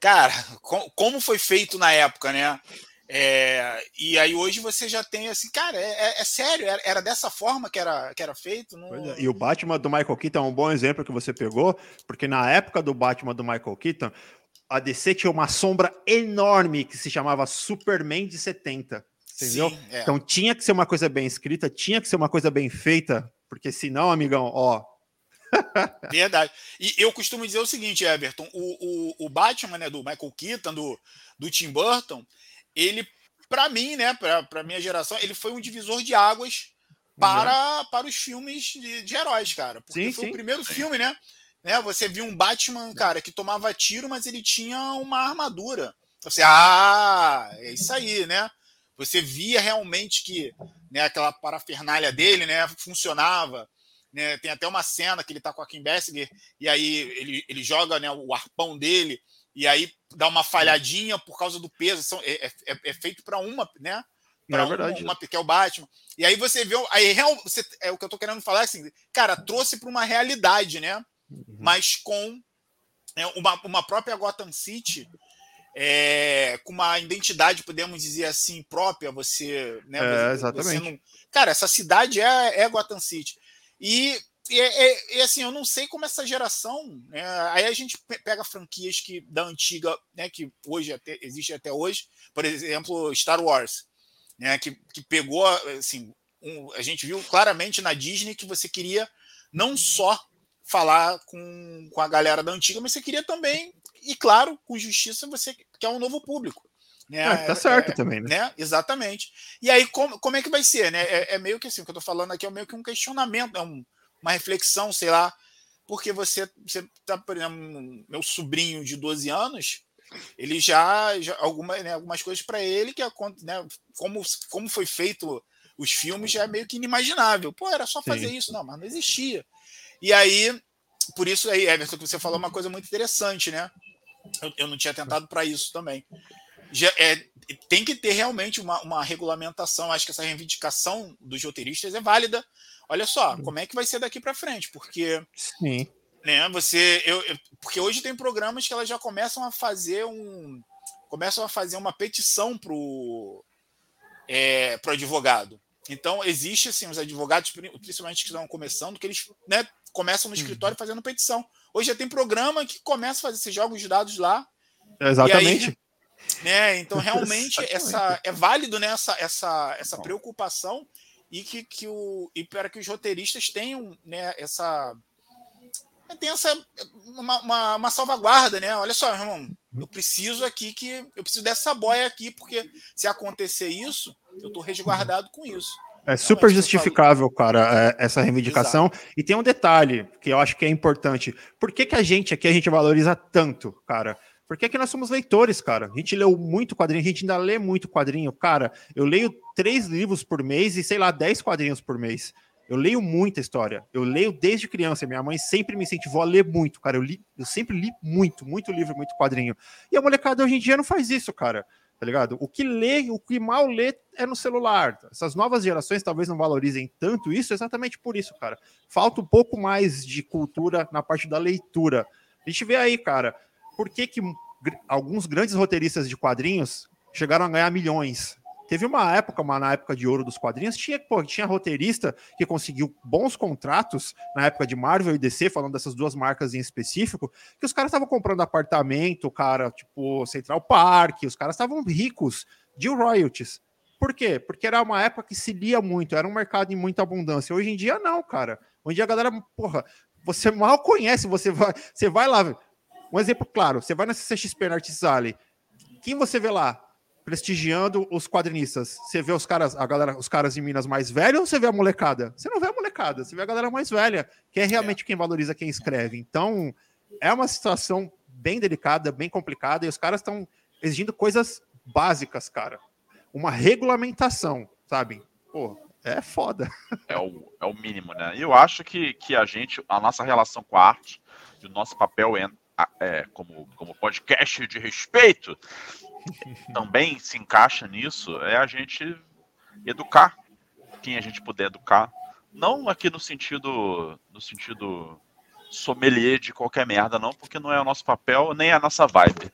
Cara, com, como foi feito na época, né? É, e aí hoje você já tem assim, cara, é, é, é sério, era, era, dessa forma que era, que era feito. É, e o Batman do Michael Keaton é um bom exemplo que você pegou, porque na época do Batman do Michael Keaton, a DC tinha uma sombra enorme que se chamava Superman de 70. Entendeu? Sim, é. Então tinha que ser uma coisa bem escrita, tinha que ser uma coisa bem feita, porque senão, amigão, ó. Verdade. E eu costumo dizer o seguinte, Everton: o, o, o Batman, né, do Michael Keaton, do, do Tim Burton, ele, para mim, né, para minha geração, ele foi um divisor de águas para, uhum. para os filmes de, de heróis, cara. Porque sim, foi sim. o primeiro filme, né? Né? Você viu um Batman, cara, que tomava tiro, mas ele tinha uma armadura. Você, ah, é isso aí, né? Você via realmente que né, aquela parafernália dele né, funcionava. Né? Tem até uma cena que ele está com a Kim Basinger e aí ele, ele joga né, o arpão dele e aí dá uma falhadinha por causa do peso. São, é, é, é feito para uma, né? Para é uma, uma, que é o Batman. E aí você vê. Aí, real, você, é o que eu tô querendo falar assim, cara, trouxe para uma realidade, né? Uhum. Mas com é, uma, uma própria Gotham City é, com uma identidade, podemos dizer assim, própria, você. Né, é, exatamente. Não... Cara, essa cidade é, é Gotham City. E, e, e, assim, eu não sei como essa geração. Né, aí a gente pega franquias que da antiga, né, que hoje até, existe até hoje, por exemplo, Star Wars, né, que, que pegou. Assim, um, a gente viu claramente na Disney que você queria não só falar com, com a galera da antiga, mas você queria também e claro, com justiça você quer um novo público. Né? É, tá certo é, também, né? né? Exatamente. E aí, como, como é que vai ser? Né? É, é, meio que assim, o que eu tô falando aqui é meio que um questionamento, é um, uma reflexão, sei lá, porque você, você tá, por exemplo, meu sobrinho de 12 anos, ele já, já alguma, né, algumas coisas para ele que né, como, como foi feito os filmes já é meio que inimaginável. Pô, era só fazer Sim. isso, não, mas não existia. E aí, por isso aí, Everton, que você falou uma coisa muito interessante, né? Eu, eu não tinha tentado para isso também. Já, é, tem que ter realmente uma, uma regulamentação. Acho que essa reivindicação dos roteiristas é válida. Olha só, como é que vai ser daqui para frente? Porque. Sim. Né, você, eu, eu, porque hoje tem programas que elas já começam a fazer um. Começam a fazer uma petição pro, é, pro advogado. Então, existe assim, os advogados, principalmente que estão começando, que eles né, começam no escritório uhum. fazendo petição. Hoje já tem programa que começa a fazer esses jogos de dados lá. Exatamente. Aí, né, então, realmente, essa, é válido né, essa, essa, essa preocupação e que, que o, e para que os roteiristas tenham né, essa. Tem essa uma, uma, uma, salvaguarda, né? Olha só, irmão, eu preciso aqui que eu preciso dessa boia aqui, porque se acontecer isso, eu estou resguardado com isso. É super justificável, cara, é, essa reivindicação. Exato. E tem um detalhe que eu acho que é importante. Por que, que a gente aqui a gente valoriza tanto, cara? Porque aqui nós somos leitores, cara. A gente leu muito quadrinho, a gente ainda lê muito quadrinho. Cara, eu leio três livros por mês e, sei lá, dez quadrinhos por mês. Eu leio muita história. Eu leio desde criança. Minha mãe sempre me incentivou a ler muito, cara. Eu, li, eu sempre li muito, muito livro, muito quadrinho. E a molecada hoje em dia não faz isso, cara tá ligado? O que lê, o que mal lê é no celular. Essas novas gerações talvez não valorizem tanto isso, exatamente por isso, cara. Falta um pouco mais de cultura na parte da leitura. A gente vê aí, cara, por que, que alguns grandes roteiristas de quadrinhos chegaram a ganhar milhões Teve uma época, uma, na época de ouro dos quadrinhos, tinha, pô, tinha roteirista que conseguiu bons contratos na época de Marvel e DC, falando dessas duas marcas em específico, que os caras estavam comprando apartamento, cara, tipo Central Park, os caras estavam ricos de royalties. Por quê? Porque era uma época que se lia muito, era um mercado em muita abundância. Hoje em dia, não, cara. Hoje em dia a galera, porra, você mal conhece, você vai, você vai lá. Um exemplo claro, você vai na CCXP na Artis Alley, quem você vê lá? Prestigiando os quadrinistas. Você vê os caras, a galera, os caras em Minas mais velhos ou você vê a molecada? Você não vê a molecada, você vê a galera mais velha, que é realmente é. quem valoriza quem escreve. Então, é uma situação bem delicada, bem complicada, e os caras estão exigindo coisas básicas, cara. Uma regulamentação, sabe? Pô, é foda. É o, é o mínimo, né? E eu acho que, que a gente, a nossa relação com a arte, o nosso papel é, é como, como podcast de respeito, também se encaixa nisso é a gente educar quem a gente puder educar. Não aqui no sentido no sentido sommelier de qualquer merda, não, porque não é o nosso papel nem a nossa vibe.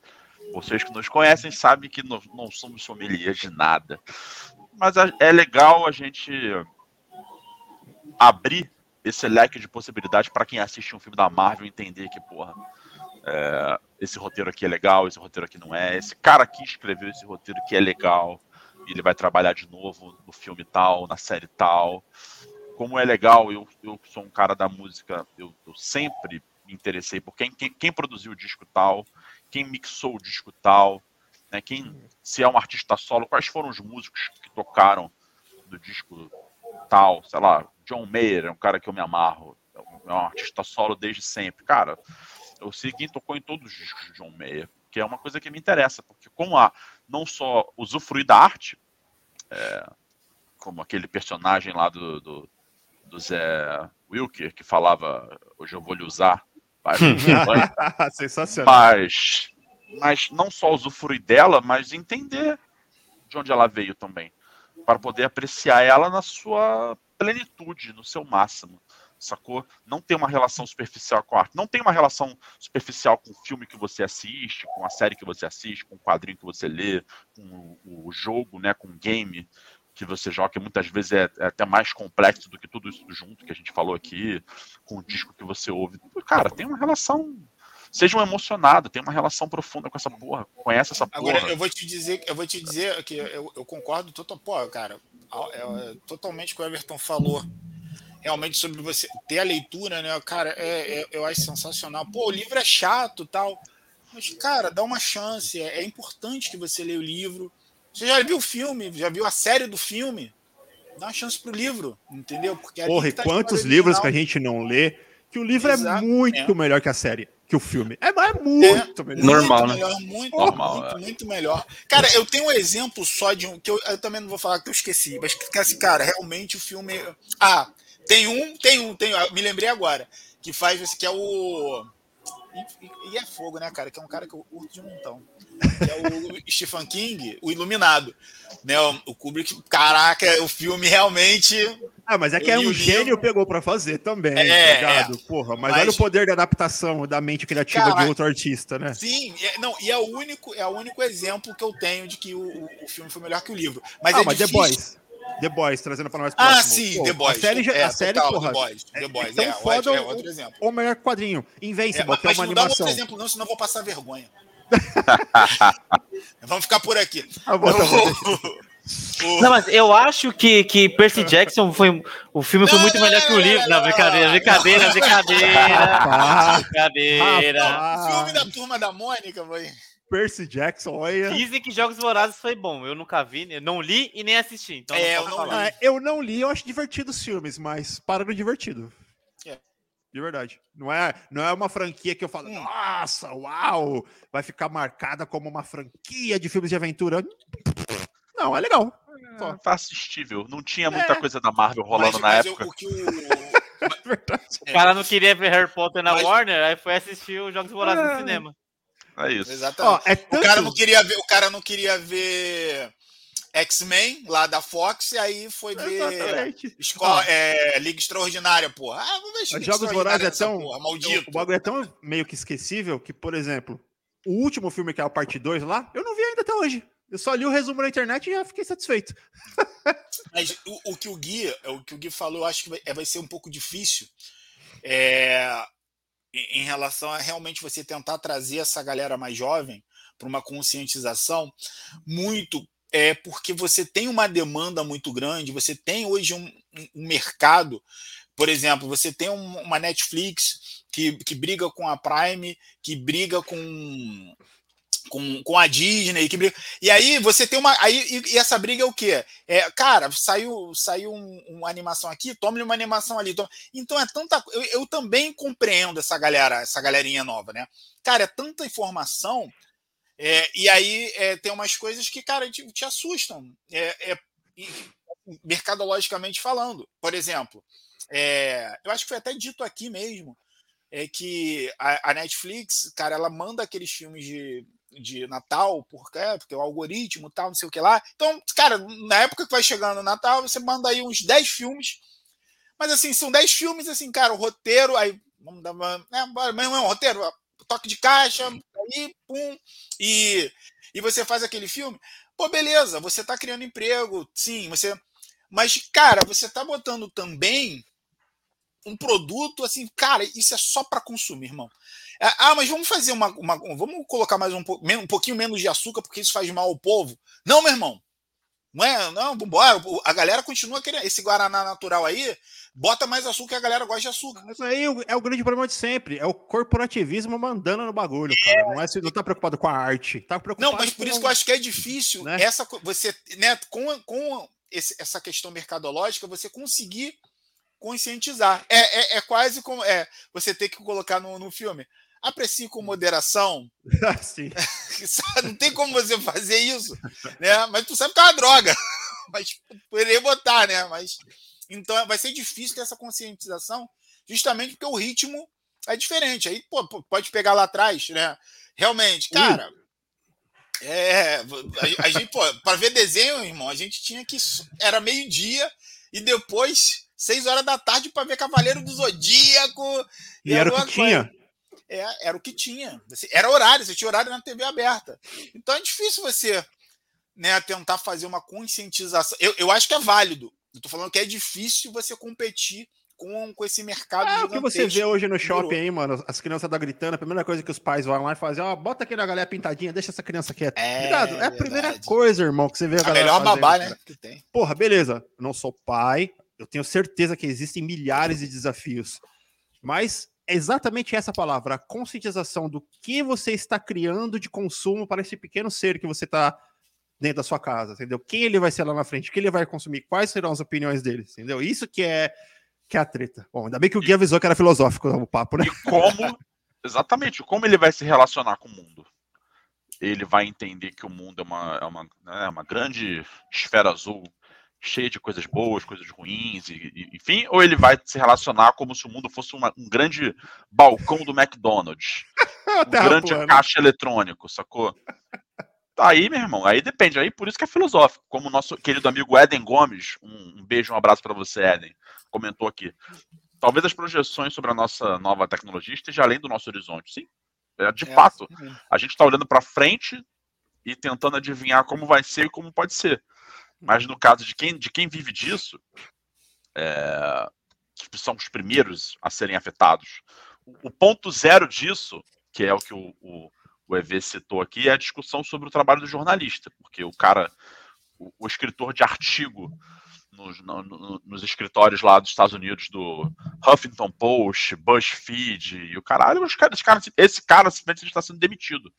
Vocês que nos conhecem sabem que não, não somos sommeliers de nada. Mas é legal a gente abrir esse leque de possibilidades para quem assiste um filme da Marvel entender que, porra, é, esse roteiro aqui é legal, esse roteiro aqui não é, esse cara aqui escreveu esse roteiro que é legal, e ele vai trabalhar de novo no filme tal, na série tal. como é legal, eu, eu sou um cara da música, eu, eu sempre me interessei por quem, quem, quem, produziu o disco tal, quem mixou o disco tal, né, quem, se é um artista solo, quais foram os músicos que tocaram do disco tal, sei lá, John Mayer é um cara que eu me amarro, é um artista solo desde sempre. Cara, eu sei quem tocou em todos os discos de John Mayer, que é uma coisa que me interessa, porque como há não só usufruir da arte, é, como aquele personagem lá do, do, do Zé Wilker, que falava, hoje eu vou lhe usar, Sensacional. Mas, mas não só usufruir dela, mas entender de onde ela veio também. Para poder apreciar ela na sua plenitude, no seu máximo sacou? Não tem uma relação superficial com a arte. Não tem uma relação superficial com o filme que você assiste, com a série que você assiste, com o quadrinho que você lê, com o, jogo, né, com o game que você joga, que muitas vezes é, é, até mais complexo do que tudo isso junto que a gente falou aqui, com o disco que você ouve. Cara, tem uma relação. Sejam emocionados, tem uma relação profunda com essa porra. Conhece essa porra. Agora, eu vou te dizer, eu vou te dizer que eu, eu concordo total, pô, cara, é, é, totalmente com o Everton falou realmente sobre você ter a leitura, né? Cara, é, é, eu acho sensacional. Pô, o livro é chato tal. Mas, cara, dá uma chance. É, é importante que você leia o livro. Você já viu o filme, já viu a série do filme? Dá uma chance pro livro, entendeu? Porque Porra, e tá quantos livros que a gente não lê? Que o livro é Exato, é muito melhor que a série que o filme. É, é muito é, melhor. Normal, muito né? Melhor, muito, Normal, muito, é. muito, melhor. Cara, eu tenho um exemplo só de um que eu, eu, também não vou falar que eu esqueci, mas que assim, cara, realmente o filme. Ah, tem um, tem um, tem um, me lembrei agora, que faz esse que é o. E, e, é fogo, né, cara? Que é um cara que eu curto de montão. Que é o Stephen King, o Iluminado. Né, o, Kubrick, caraca, o filme realmente. Ah, mas é que é um gênio pegou para fazer também, é, tá é. Porra, mas, mas, olha o poder da adaptação da mente criativa de outro artista, né? Sim, é, não, e é o único, é o único exemplo que eu tenho de que o, o filme foi melhor que o livro. Mas ah, é mas difícil. The Boys. The Boys, trazendo para nós ah, próximo. Ah, sim, Pô, The Boys. A série, é, a série total, porra, The Boys, The Boys, é, é, foda é outro exemplo. O melhor quadrinho, Invincible, é, que é uma animação. Mas não dá outro exemplo não, senão eu vou passar vergonha. Vamos ficar por aqui. Ah, não, mas eu acho que, que Percy Jackson foi. O filme foi muito melhor que o livro. Não, brincadeira, brincadeira, brincadeira. Brincadeira. O filme da turma da Mônica, foi. Percy Jackson, olha. Dizem que Jogos Vorazes foi bom. Eu nunca vi, eu não li e nem assisti. Então é, não eu, não li. eu não li, eu acho divertido os filmes, mas para no divertido. É. De verdade. Não é, não é uma franquia que eu falo, hum. nossa, uau, vai ficar marcada como uma franquia de filmes de aventura. Não, é legal. É, tá assistível. Não tinha muita é. coisa da Marvel rolando mas, na mas época. Eu, o que o... É o cara não queria ver Harry Potter na mas... Warner, aí foi assistir os Jogos Vorazes no é. cinema. É isso. Exatamente. é tanto... O cara não queria ver, o cara não queria ver X-Men lá da Fox e aí foi ver escola, é, Liga Extraordinária, porra. Ah, vou ver Jogos Vorazes é tão porra, maldito. O bagulho é tão meio que esquecível que, por exemplo, o último filme que é a parte 2 lá, eu não vi ainda até hoje. Eu só li o resumo na internet e já fiquei satisfeito. Mas o, o, que o Gui, o que o Gui falou, eu acho que vai, vai ser um pouco difícil. É, em relação a realmente você tentar trazer essa galera mais jovem para uma conscientização muito é porque você tem uma demanda muito grande, você tem hoje um, um mercado, por exemplo, você tem uma Netflix que, que briga com a Prime, que briga com com, com a Disney, que briga. E aí você tem uma. Aí, e, e essa briga é o quê? É, cara, saiu, saiu um, uma animação aqui, tome uma animação ali. Tome... Então é tanta. Eu, eu também compreendo essa galera, essa galerinha nova, né? Cara, é tanta informação. É, e aí é, tem umas coisas que, cara, te, te assustam. É, é, mercadologicamente falando. Por exemplo, é, eu acho que foi até dito aqui mesmo é que a, a, Netflix, cara, ela manda aqueles filmes de de Natal, porque, é, porque o algoritmo tal, não sei o que lá. Então, cara, na época que vai chegando o Natal, você manda aí uns 10 filmes. Mas assim, são 10 filmes, assim, cara, o roteiro, aí vamos dar uma. Mesmo é um roteiro, toque de caixa, aí, pum, e, e você faz aquele filme. Pô, beleza, você tá criando emprego, sim, você. Mas, cara, você tá botando também um produto assim, cara, isso é só para consumir, irmão. É, ah, mas vamos fazer uma, uma, Vamos colocar mais um, um pouquinho menos de açúcar, porque isso faz mal ao povo. Não, meu irmão. Não é? Não, vambora. A galera continua querendo. Esse Guaraná natural aí, bota mais açúcar, a galera gosta de açúcar. Mas aí é o grande problema de sempre. É o corporativismo mandando no bagulho, cara. Não, é, não tá preocupado com a arte. Tá preocupado não, mas por com... isso que eu acho que é difícil né? essa você, né, com, com esse, essa questão mercadológica, você conseguir conscientizar. É, é, é quase como é, você ter que colocar no, no filme. Aprecie com moderação. Sim. Não tem como você fazer isso, né? Mas tu sabe que é uma droga. Mas poderia botar, né? Mas então vai ser difícil ter essa conscientização, justamente porque o ritmo é diferente. Aí pô, pode pegar lá atrás, né? Realmente, cara. É, a, a gente, para ver desenho, irmão, a gente tinha que era meio-dia e depois seis horas da tarde para ver Cavaleiro do Zodíaco. E, e era o que tinha. É, era o que tinha. Era horário, você tinha horário na TV aberta. Então é difícil você né, tentar fazer uma conscientização. Eu, eu acho que é válido. Eu tô falando que é difícil você competir com, com esse mercado. É o que você vê hoje no shopping aí, mano. As crianças da gritando, a primeira coisa que os pais vão lá e fazem, ó, bota aqui na galera pintadinha, deixa essa criança quieta. É, é a primeira coisa, irmão, que você vê a, a galera. melhor fazendo, babá, né? Que tem. Porra, beleza. Eu não sou pai, eu tenho certeza que existem milhares de desafios. Mas é exatamente essa palavra, a conscientização do que você está criando de consumo para esse pequeno ser que você está dentro da sua casa, entendeu? Quem ele vai ser lá na frente, o que ele vai consumir, quais serão as opiniões dele, entendeu? Isso que é que é a treta. Bom, ainda bem que o Gui avisou que era filosófico o papo, né? E como, exatamente, como ele vai se relacionar com o mundo? Ele vai entender que o mundo é uma, é uma, né, uma grande esfera azul cheia de coisas boas, coisas ruins, e, e, enfim, ou ele vai se relacionar como se o mundo fosse uma, um grande balcão do McDonald's, um grande caixa eletrônico, sacou? Tá aí, meu irmão, aí depende, aí por isso que é filosófico, como o nosso querido amigo Eden Gomes, um, um beijo, um abraço para você, Eden, comentou aqui. Talvez as projeções sobre a nossa nova tecnologia estejam além do nosso horizonte, sim. É, de é, fato, sim. a gente está olhando para frente e tentando adivinhar como vai ser e como pode ser. Mas no caso de quem, de quem vive disso, é, são os primeiros a serem afetados. O, o, ponto zero disso, que é o que o, o, o EV citou aqui, é a discussão sobre o trabalho do jornalista, porque o cara, o, o escritor de artigo nos, no, nos escritórios lá dos Estados Unidos do Huffington Post, BuzzFeed e o caralho, os caras, cara, esse cara simplesmente está sendo demitido.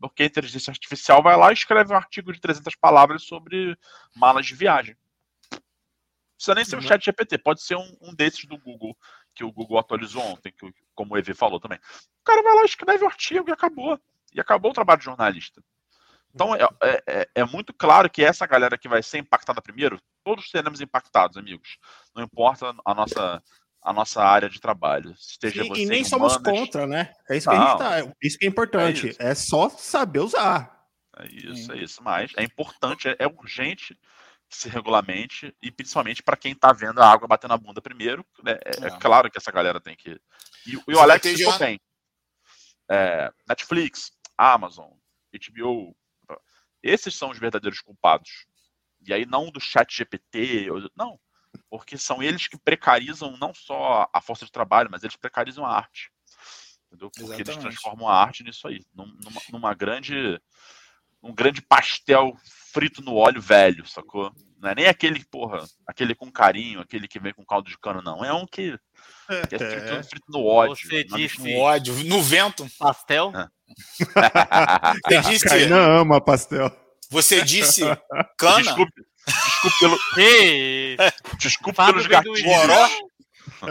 Porque a inteligência artificial vai lá e escreve um artigo de 300 palavras sobre malas de viagem. Não precisa nem ser um uhum. chat GPT, pode ser um, um desses do Google, que o Google atualizou ontem, que, como o EV falou também. O cara vai lá, escreve o artigo e acabou. E acabou o trabalho de jornalista. Então é, é, é, é, muito claro que essa galera que vai ser impactada primeiro, todos seremos impactados, amigos. Não importa a nossa, a nossa área de trabalho. Esteja Sim, e nem somos contra, né? É isso que Não, a gente tá. Isso que é importante. É, é só saber usar. É isso, é isso. Mas é importante, é, é urgente que se regulamente, e principalmente para quem está vendo a água batendo na bunda primeiro. Né? É, é, claro que essa galera tem que. E, e o Alex ficou bem. Netflix, Amazon, HBO, esses são os verdadeiros culpados. E aí não do chat GPT, não, porque são eles que precarizam não só a força de trabalho, mas eles precarizam a arte. Entendeu? Porque Exatamente. eles transformam a arte nisso aí, numa, numa grande um grande pastel frito no óleo velho, sacou? Não é nem aquele, porra, aquele com carinho, aquele que vem com caldo de cano, não. É um que, que é frito, é. frito, no ódio. Você disse no ódio, no vento. Pastel? É. Você disse. Kainan ama pastel. Você disse cana? Desculpe, desculpe pelo. desculpe pelos gatinhos. então,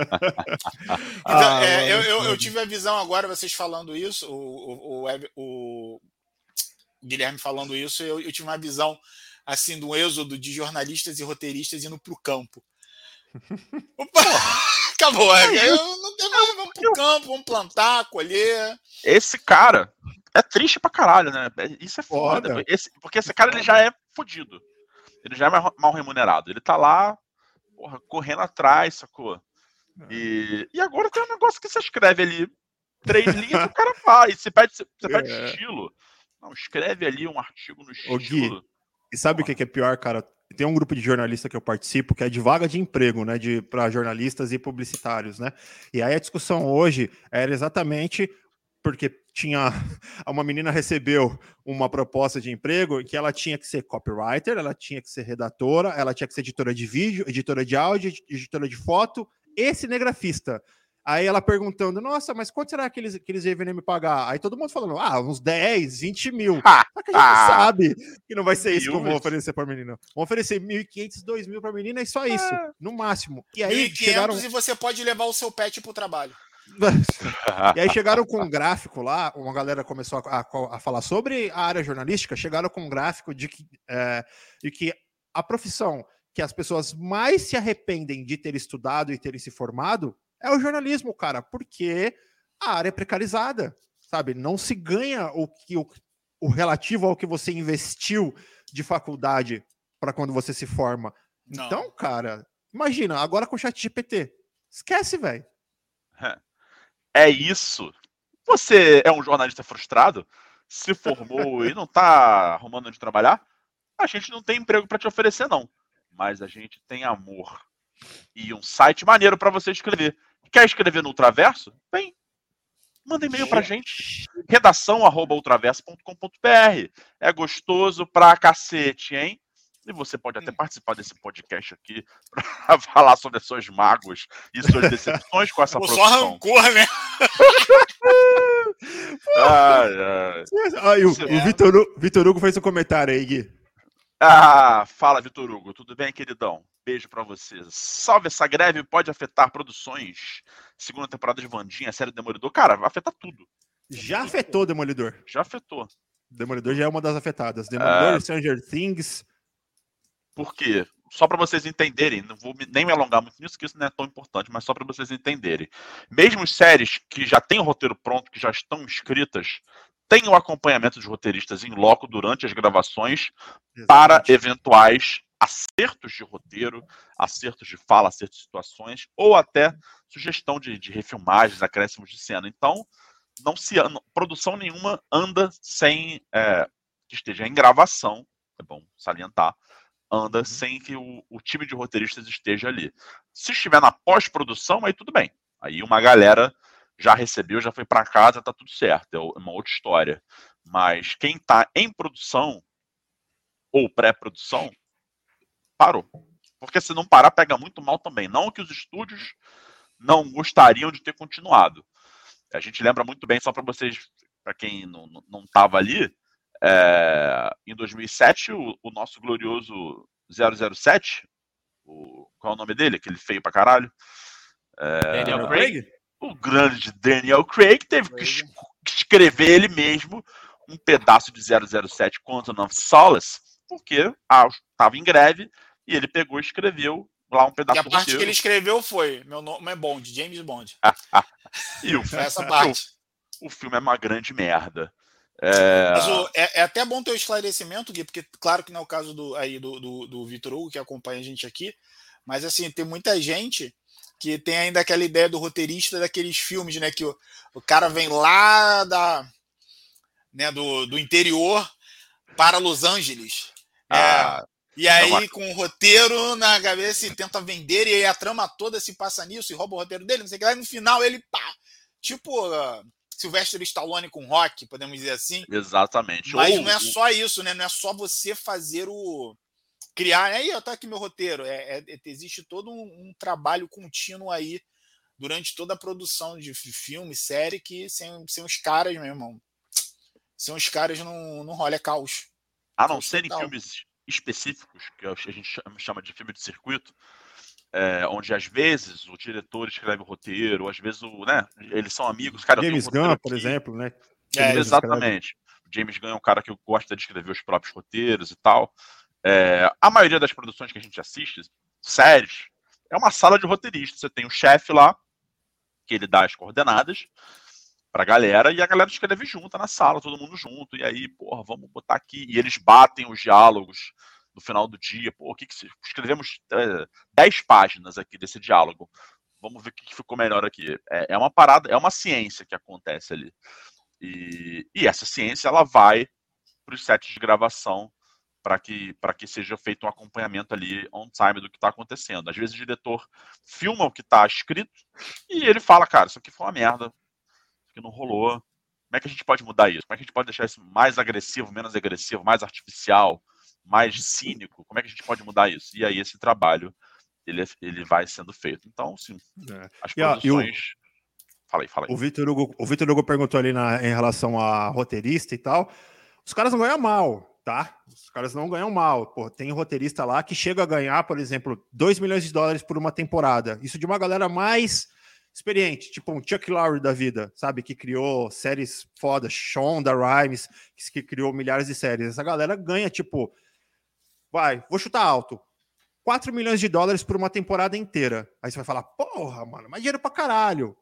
ah, é, eu, eu, eu, tive a visão agora, vocês falando isso, o, o, o, o Guilherme falando isso, eu, eu, tive uma visão assim do êxodo de jornalistas e roteiristas indo para o campo. Opa, acabou, é, eu não tenho mais, vamos pro campo, vamos plantar, colher. Esse cara é triste pra caralho, né? É, isso é foda. foda. Esse, porque esse cara ele já é fodido. Ele já é mal remunerado. Ele tá lá, porra, correndo atrás, sacou? É. E, e agora tem um negócio que você escreve ali três linhas o cara faz. Você pede, você pede é. estilo. Não, escreve ali um artigo no estilo. Ô, Gui, e sabe o que é pior, cara? Tem um grupo de jornalista que eu participo que é de vaga de emprego, né, de para jornalistas e publicitários, né? E aí a discussão hoje era exatamente porque tinha uma menina recebeu uma proposta de emprego que ela tinha que ser copywriter, ela tinha que ser redatora, ela tinha que ser editora de vídeo, editora de áudio, editora de foto e cinegrafista. Aí ela perguntando, nossa, mas quanto será que eles, que eles devem me pagar? Aí todo mundo falando, ah, uns 10, 20 mil. Ah, Só que a gente ah, sabe que não vai ser isso que eu vou oferecer para a menina. Vou oferecer 1.500, 2.000 para a menina e só isso, ah, no máximo. E aí chegaram... e você pode levar o seu pet para o trabalho. e aí chegaram com um gráfico lá, uma galera começou a, a, a, falar sobre a área jornalística, chegaram com um gráfico de que, é, de que a profissão que as pessoas mais se arrependem de ter estudado e terem se formado é o jornalismo, cara, porque a área é precarizada, sabe? Não se ganha o que o, o relativo ao que você investiu de faculdade para quando você se forma. Não. Então, cara, imagina, agora com o chat GPT. Esquece, velho. É isso. Você é um jornalista frustrado, se formou e não tá arrumando onde trabalhar? A gente não tem emprego para te oferecer, não. Mas a gente tem amor e um site maneiro para você escrever. Quer escrever no Ultraverso? Vem. Manda e-mail pra gente. Redação arroba ultraverso.com.br. É gostoso pra cacete, hein? E você pode até participar desse podcast aqui para falar sobre as suas mágoas e suas decepções com essa produção. Só rancor, né? ai, ai. Ah, o, o Vitor, Vitor Hugo fez um comentário aí, Gui. Ah, fala, Vitor Hugo. Tudo bem, queridão? Beijo para você. Salve, essa greve pode afetar produções. Segunda temporada de Vandinha, série Demolidor. Cara, vai afetar tudo. Já afetou Demolidor. Já afetou. Demolidor já é uma das afetadas. Demolidor, é... Stranger Things. Por quê? Só para vocês entenderem, não vou nem me alongar muito nisso, que isso não é tão importante, mas só para vocês entenderem. Mesmo séries que já têm o roteiro pronto, que já estão escritas, tem o acompanhamento de roteiristas em loco durante as gravações Exatamente. para eventuais acertos de roteiro, acertos de fala, acertos de situações, ou até sugestão de, de refilmagens, acréscimos de cena. Então, não se produção nenhuma anda sem é, que esteja em gravação, é bom salientar, anda uhum. sem que o, o, time de roteiristas esteja ali. Se estiver na pós-produção, aí tudo bem. Aí uma galera já recebeu, já foi para casa, tá tudo certo, é uma outra história. Mas quem está em produção ou pré-produção, parou. Porque se não parar, pega muito mal também. Não que os estúdios não gostariam de ter continuado. A gente lembra muito bem, só para vocês, para quem não estava ali, é, em 2007, o, o, nosso glorioso 007, o, qual é o nome dele? Aquele feio pra caralho. É, Daniel Craig? o grande Daniel Craig teve que escrever ele mesmo um pedaço de 007 Quantum of Solace, porque estava em greve e ele pegou e escreveu lá um pedaço. E a parte roteiro. que ele escreveu foi meu nome é Bond, James Bond. e o, essa parte. O, o, filme é uma grande merda. É... Mas o, é, é, até bom ter o esclarecimento, Gui, porque claro que não é o caso do, aí do, do, do Vitor Hugo, que acompanha a gente aqui, mas assim, tem muita gente que tem ainda aquela ideia do roteirista daqueles filmes, né? Que o, o cara vem lá da, né, do, do interior para Los Angeles. Né, ah, é, e aí, uma... com o roteiro na cabeça, e tenta vender, e aí a trama toda se passa nisso, e rouba o roteiro dele, não sei o que lá, e no final ele, pá, tipo uh, Sylvester Stallone com rock, podemos dizer assim. Exatamente. Mas Ou, não é só isso, né? Não é só você fazer o, criar. Aí, ó, tá aqui meu roteiro. É, é, é existe todo um, um, trabalho contínuo aí durante toda a produção de filme, série, que sem, sem os caras, meu irmão. Sem os caras não, não rola, é caos. A não ser em filmes específicos, que a gente chama de filme de circuito, é, onde às vezes o diretor escreve o roteiro, ou às vezes o, né, eles são amigos. Cara, James um Gunn, por exemplo, né? É, exatamente. James Gunn é um cara que gosta de escrever os próprios roteiros e tal. É, a maioria das produções que a gente assiste, séries, é uma sala de roteiristas. Você tem o chefe lá, que ele dá as coordenadas pra galera, e a galera escreve junto na sala, todo mundo junto, e aí, porra, vamos botar aqui. E eles batem os diálogos no final do dia. Pô, o que, que escrevemos é, 10 páginas aqui desse diálogo. Vamos ver o que ficou melhor aqui. É, é uma parada, é uma ciência que acontece ali. E, e essa ciência ela vai para os sets de gravação para que, que seja feito um acompanhamento ali on time do que está acontecendo. Às vezes o diretor filma o que está escrito e ele fala, cara, isso aqui foi uma merda, aqui não rolou, Como é que a gente pode mudar isso? Como é que a gente pode deixar isso mais agressivo, menos agressivo, mais artificial, mais cínico? Como é que a gente pode mudar isso? E aí esse trabalho ele, ele vai sendo feito. Então, sim, é. as produções... Fala aí, fala aí. O Vitor Hugo, o Vitor Hugo perguntou ali na, em relação a roteirista e tal. Os caras não ganham mal, tá? Os caras não ganham mal. Pô, tem roteirista lá que chega a ganhar, por exemplo, 2 milhões de dólares por uma temporada. Isso de uma galera mais experiente, tipo um Chuck Lorre da vida, sabe? Que criou séries fodas, Shonda Rhimes, que criou milhares de séries. Essa galera ganha, tipo, vai, vou chutar alto. 4 milhões de dólares por uma temporada inteira. Aí você vai falar, porra, mano, mas dinheiro pra caralho.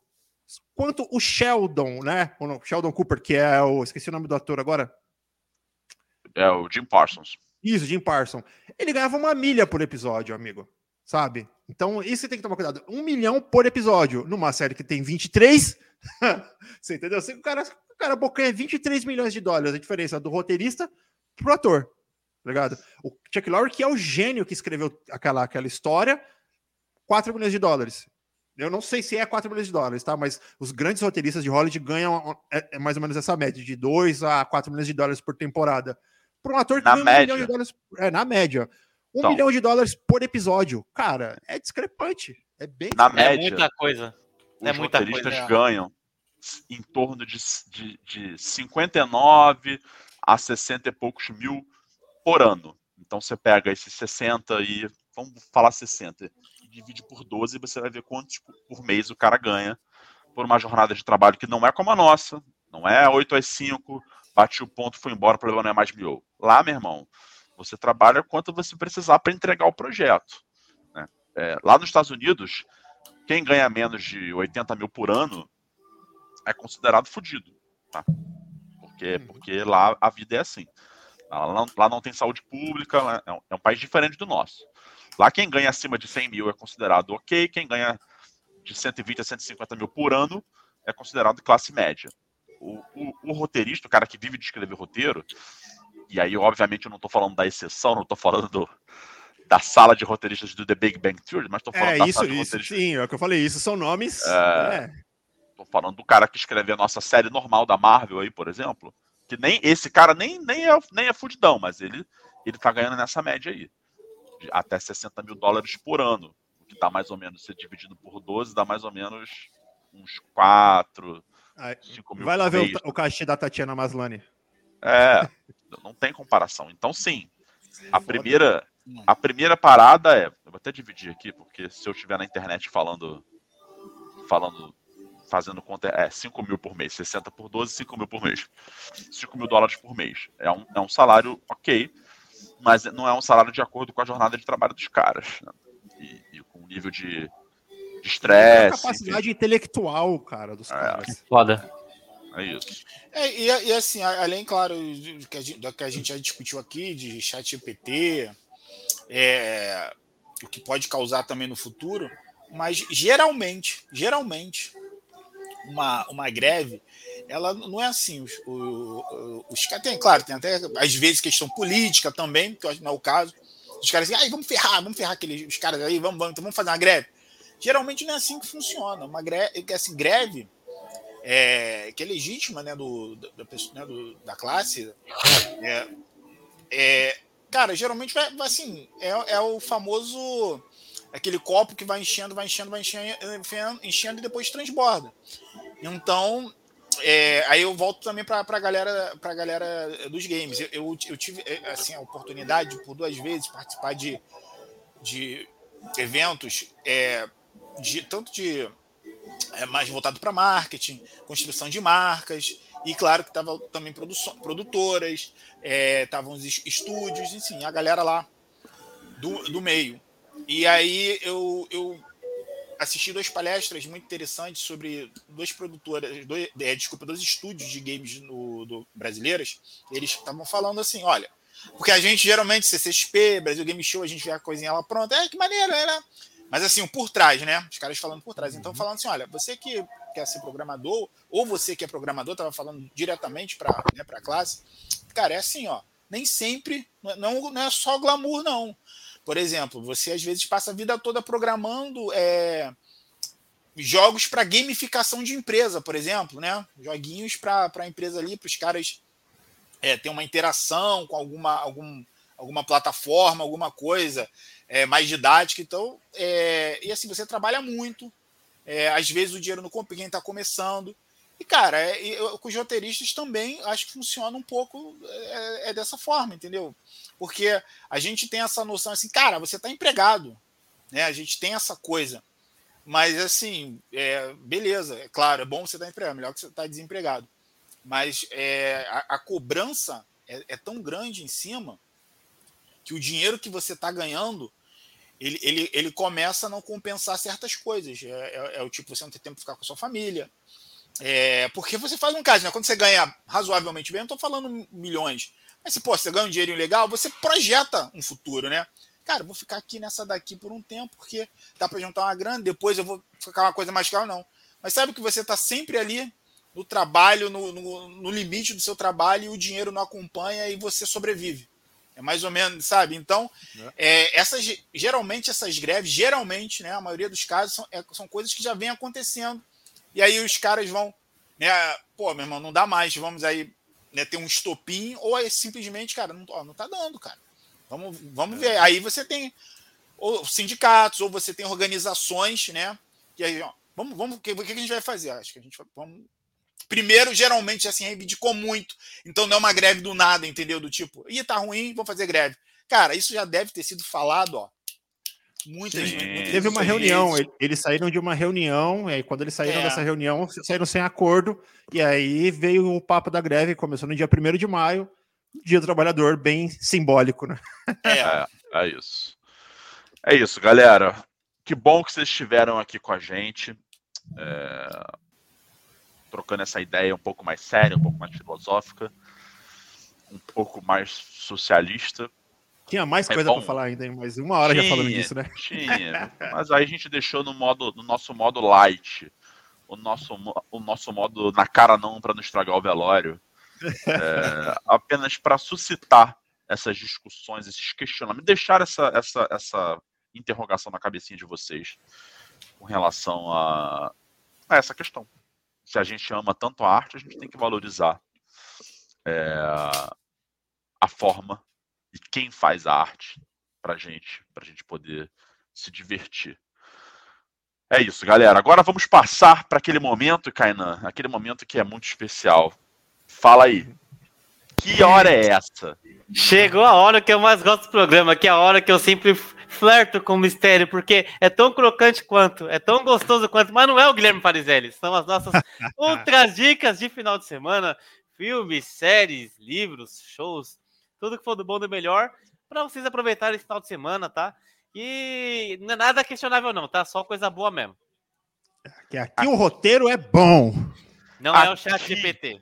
Quanto o Sheldon, né? O Sheldon Cooper, que é o. Esqueci o nome do ator agora. É o Jim Parsons. Isso, Jim Parsons. Ele ganhava uma milha por episódio, amigo sabe? Então, isso você tem que tomar cuidado. Um milhão por episódio. Numa série que tem 23, você entendeu? O cara, o cara bocanha 23 milhões de dólares. A diferença do roteirista pro ator. Tá ligado? O Chuck Lorre, que é o gênio que escreveu aquela, aquela história, 4 milhões de dólares. Eu não sei se é 4 milhões de dólares, tá? Mas os grandes roteiristas de Hollywood ganham é, é mais ou menos essa média, de 2 a 4 milhões de dólares por temporada. Para um ator que na ganha média. um milhão de dólares. É, na média. Um então, milhão de dólares por episódio. Cara, é discrepante. É bem Na média, é muita coisa. É os muita roteiristas coisa. ganham em torno de, de, de 59 a 60 e poucos mil por ano. Então você pega esses 60 e. Vamos falar 60. Divide por 12 e você vai ver quantos por mês o cara ganha por uma jornada de trabalho que não é como a nossa. Não é 8 às 5, bate o ponto, foi embora, o problema não é mais mil. Lá, meu irmão, você trabalha quanto você precisar para entregar o projeto. Né? É, lá nos Estados Unidos, quem ganha menos de 80 mil por ano é considerado fodido. Tá? Porque, uhum. porque lá a vida é assim. Lá não, lá não tem saúde pública, é um, é um, país diferente do nosso. Lá quem ganha acima de 100 mil é considerado ok, quem ganha de 120 a 150 mil por ano é considerado classe média. O, o, o roteirista, o cara que vive de escrever roteiro, e aí, obviamente, eu não estou falando da exceção, não estou falando do, da sala de roteiristas do The Big Bang Theory, mas estou falando é, da isso, sala de isso, Sim, é o que eu falei, isso são nomes. É, Tô falando do cara que escreve a nossa série normal da Marvel aí, por exemplo. Que nem esse cara nem, nem, é, nem é fudidão, mas ele, ele tá ganhando nessa média aí. De até 60 mil dólares por ano. O que dá mais ou menos, ser dividido por 12, dá mais ou menos uns 4, 5 mil Vai lá ver mês. o, o cachê da Tatiana Maslany. É, não tem comparação. Então, sim, a primeira, a primeira parada é. Eu vou até dividir aqui, porque se eu estiver na internet falando. Falando. Fazendo conta. É 5 mil por mês. 60 por 12, 5 mil por mês. 5 mil dólares por mês. É um, é um salário ok, mas não é um salário de acordo com a jornada de trabalho dos caras. Né? E, e, com o nível de estresse. capacidade enfim. intelectual, cara, dos é. caras. Foda. É isso. É, e, e, assim, além, claro, do que, a gente, do que a gente já discutiu aqui, de chat GPT, é, o que pode causar também no futuro, mas geralmente, geralmente, uma, uma greve, ela não é assim. Os, os, os caras tem, claro, tem até às vezes questão política também, que eu acho que não é o caso. Os caras dizem, vamos ferrar, vamos ferrar aqueles os caras aí, vamos, vamos, então vamos fazer uma greve. Geralmente não é assim que funciona. Uma greve, assim, greve é, que é legítima né, do, da, né, do, da classe, é, é, cara, geralmente vai, assim, é, é o famoso aquele copo que vai enchendo, vai enchendo, vai enchendo, enchendo e depois transborda. Então, é, aí eu volto também para a galera, pra galera dos games. Eu, eu, eu, tive é, assim, a oportunidade por duas vezes participar de, de eventos, de, tanto de é, mais voltado para marketing, construção de marcas, e claro que estavam também produtoras, estavam é, os estúdios, enfim, a galera lá do, do meio. E aí eu, eu assisti duas palestras muito interessantes sobre duas produtoras, dois, é, desculpa, dois estúdios de games no, do, brasileiros. Eles estavam falando assim: olha, porque a gente geralmente, CCXP, Brasil Game Show, a gente vê a coisinha lá pronta, é que maneiro, né? Mas assim, por trás, né? Os caras falando por trás. Então, uhum. falando assim: olha, você que quer ser programador, ou você que é programador, estava falando diretamente para né, a classe. Cara, é assim, ó. Nem sempre, não, não é só glamour, não. Por exemplo, você às vezes passa a vida toda programando é, jogos para gamificação de empresa, por exemplo, né? Joguinhos para a empresa ali, para os caras é, ter uma interação com alguma, algum, alguma plataforma, alguma coisa é, mais didática. Então, é, e assim, você trabalha muito. É, às vezes o dinheiro não compra quem está começando. E, cara, é, com os roteiristas também acho que funciona um pouco é, é, dessa forma, entendeu? Porque a gente tem essa noção assim, cara, você está empregado. Né? A gente tem essa coisa. Mas, assim, é, beleza, é claro, é bom você estar empregado, melhor que você estar tá desempregado. Mas a, a, cobrança é, tão grande em cima que o dinheiro que você está ganhando ele, ele, ele começa a não compensar certas coisas. É, é, é, o tipo, você não tem tempo de ficar com a sua família. É, porque você faz um caso, né? Quando você ganha razoavelmente bem, eu não estou falando milhões. Mas se pô, você ganha um dinheiro legal, você projeta um futuro, né? Cara, vou ficar aqui nessa daqui por um tempo, porque dá para juntar uma grana, depois eu vou ficar uma coisa mais cara, não. Mas sabe que você está sempre ali no trabalho, no, no, no, limite do seu trabalho, e o dinheiro não acompanha e você sobrevive. É mais ou menos, sabe? Então, é. é, essas, geralmente essas greves, geralmente, né, a maioria dos casos, são, é, são coisas que já vem acontecendo. E aí os caras vão, né, pô, meu irmão, não dá mais, vamos aí né, ter um estopim, ou é simplesmente, cara, não, ó, não tá dando, cara. Vamos, vamos ver. Aí você tem ou sindicatos, ou você tem organizações, né? E aí, ó, vamos, vamos, o que, que a gente vai fazer? Acho que a gente vai, vamos. Primeiro, geralmente, assim, reivindicou muito. Então não é uma greve do nada, entendeu? Do tipo, ih, tá ruim, vamos fazer greve. Cara, isso já deve ter sido falado, ó. Muitas, vezes. Teve uma reunião, eles saíram de uma reunião, e aí quando eles saíram é. dessa reunião, saíram sem acordo, e aí veio o papo da greve, começou no dia 1 de maio, Dia do Trabalhador, bem simbólico, né? É. é, é isso. É isso, galera. Que bom que vocês estiveram aqui com a gente, é... trocando essa ideia um pouco mais séria, um pouco mais filosófica, um pouco mais socialista. Tinha mais é coisa para falar ainda, mas uma hora tinha, já falando disso, né? Tinha, mas aí a gente deixou no modo, no nosso modo light, o nosso, o nosso modo na cara não para não estragar o velório é, apenas para suscitar essas discussões, esses questionamentos, deixar essa, essa, essa interrogação na cabecinha de vocês com relação a, a essa questão. Se a gente ama tanto a arte, a gente tem que valorizar é, a forma e quem faz a arte para gente, para gente poder se divertir. É isso, galera. Agora vamos passar para aquele momento, Kainan, aquele momento que é muito especial. Fala aí. Que hora é essa? Chegou a hora que eu mais gosto do programa, que é a hora que eu sempre flerto com o mistério, porque é tão crocante quanto, é tão gostoso quanto, mas não é o Guilherme Parizelli, são as nossas outras dicas de final de semana, filmes, séries, livros, shows, tudo que for do bom do melhor, para vocês aproveitarem esse final de semana, tá? E não é nada questionável não, tá? Só coisa boa mesmo. Aqui, aqui o roteiro é bom. Não aqui... é o chat GPT.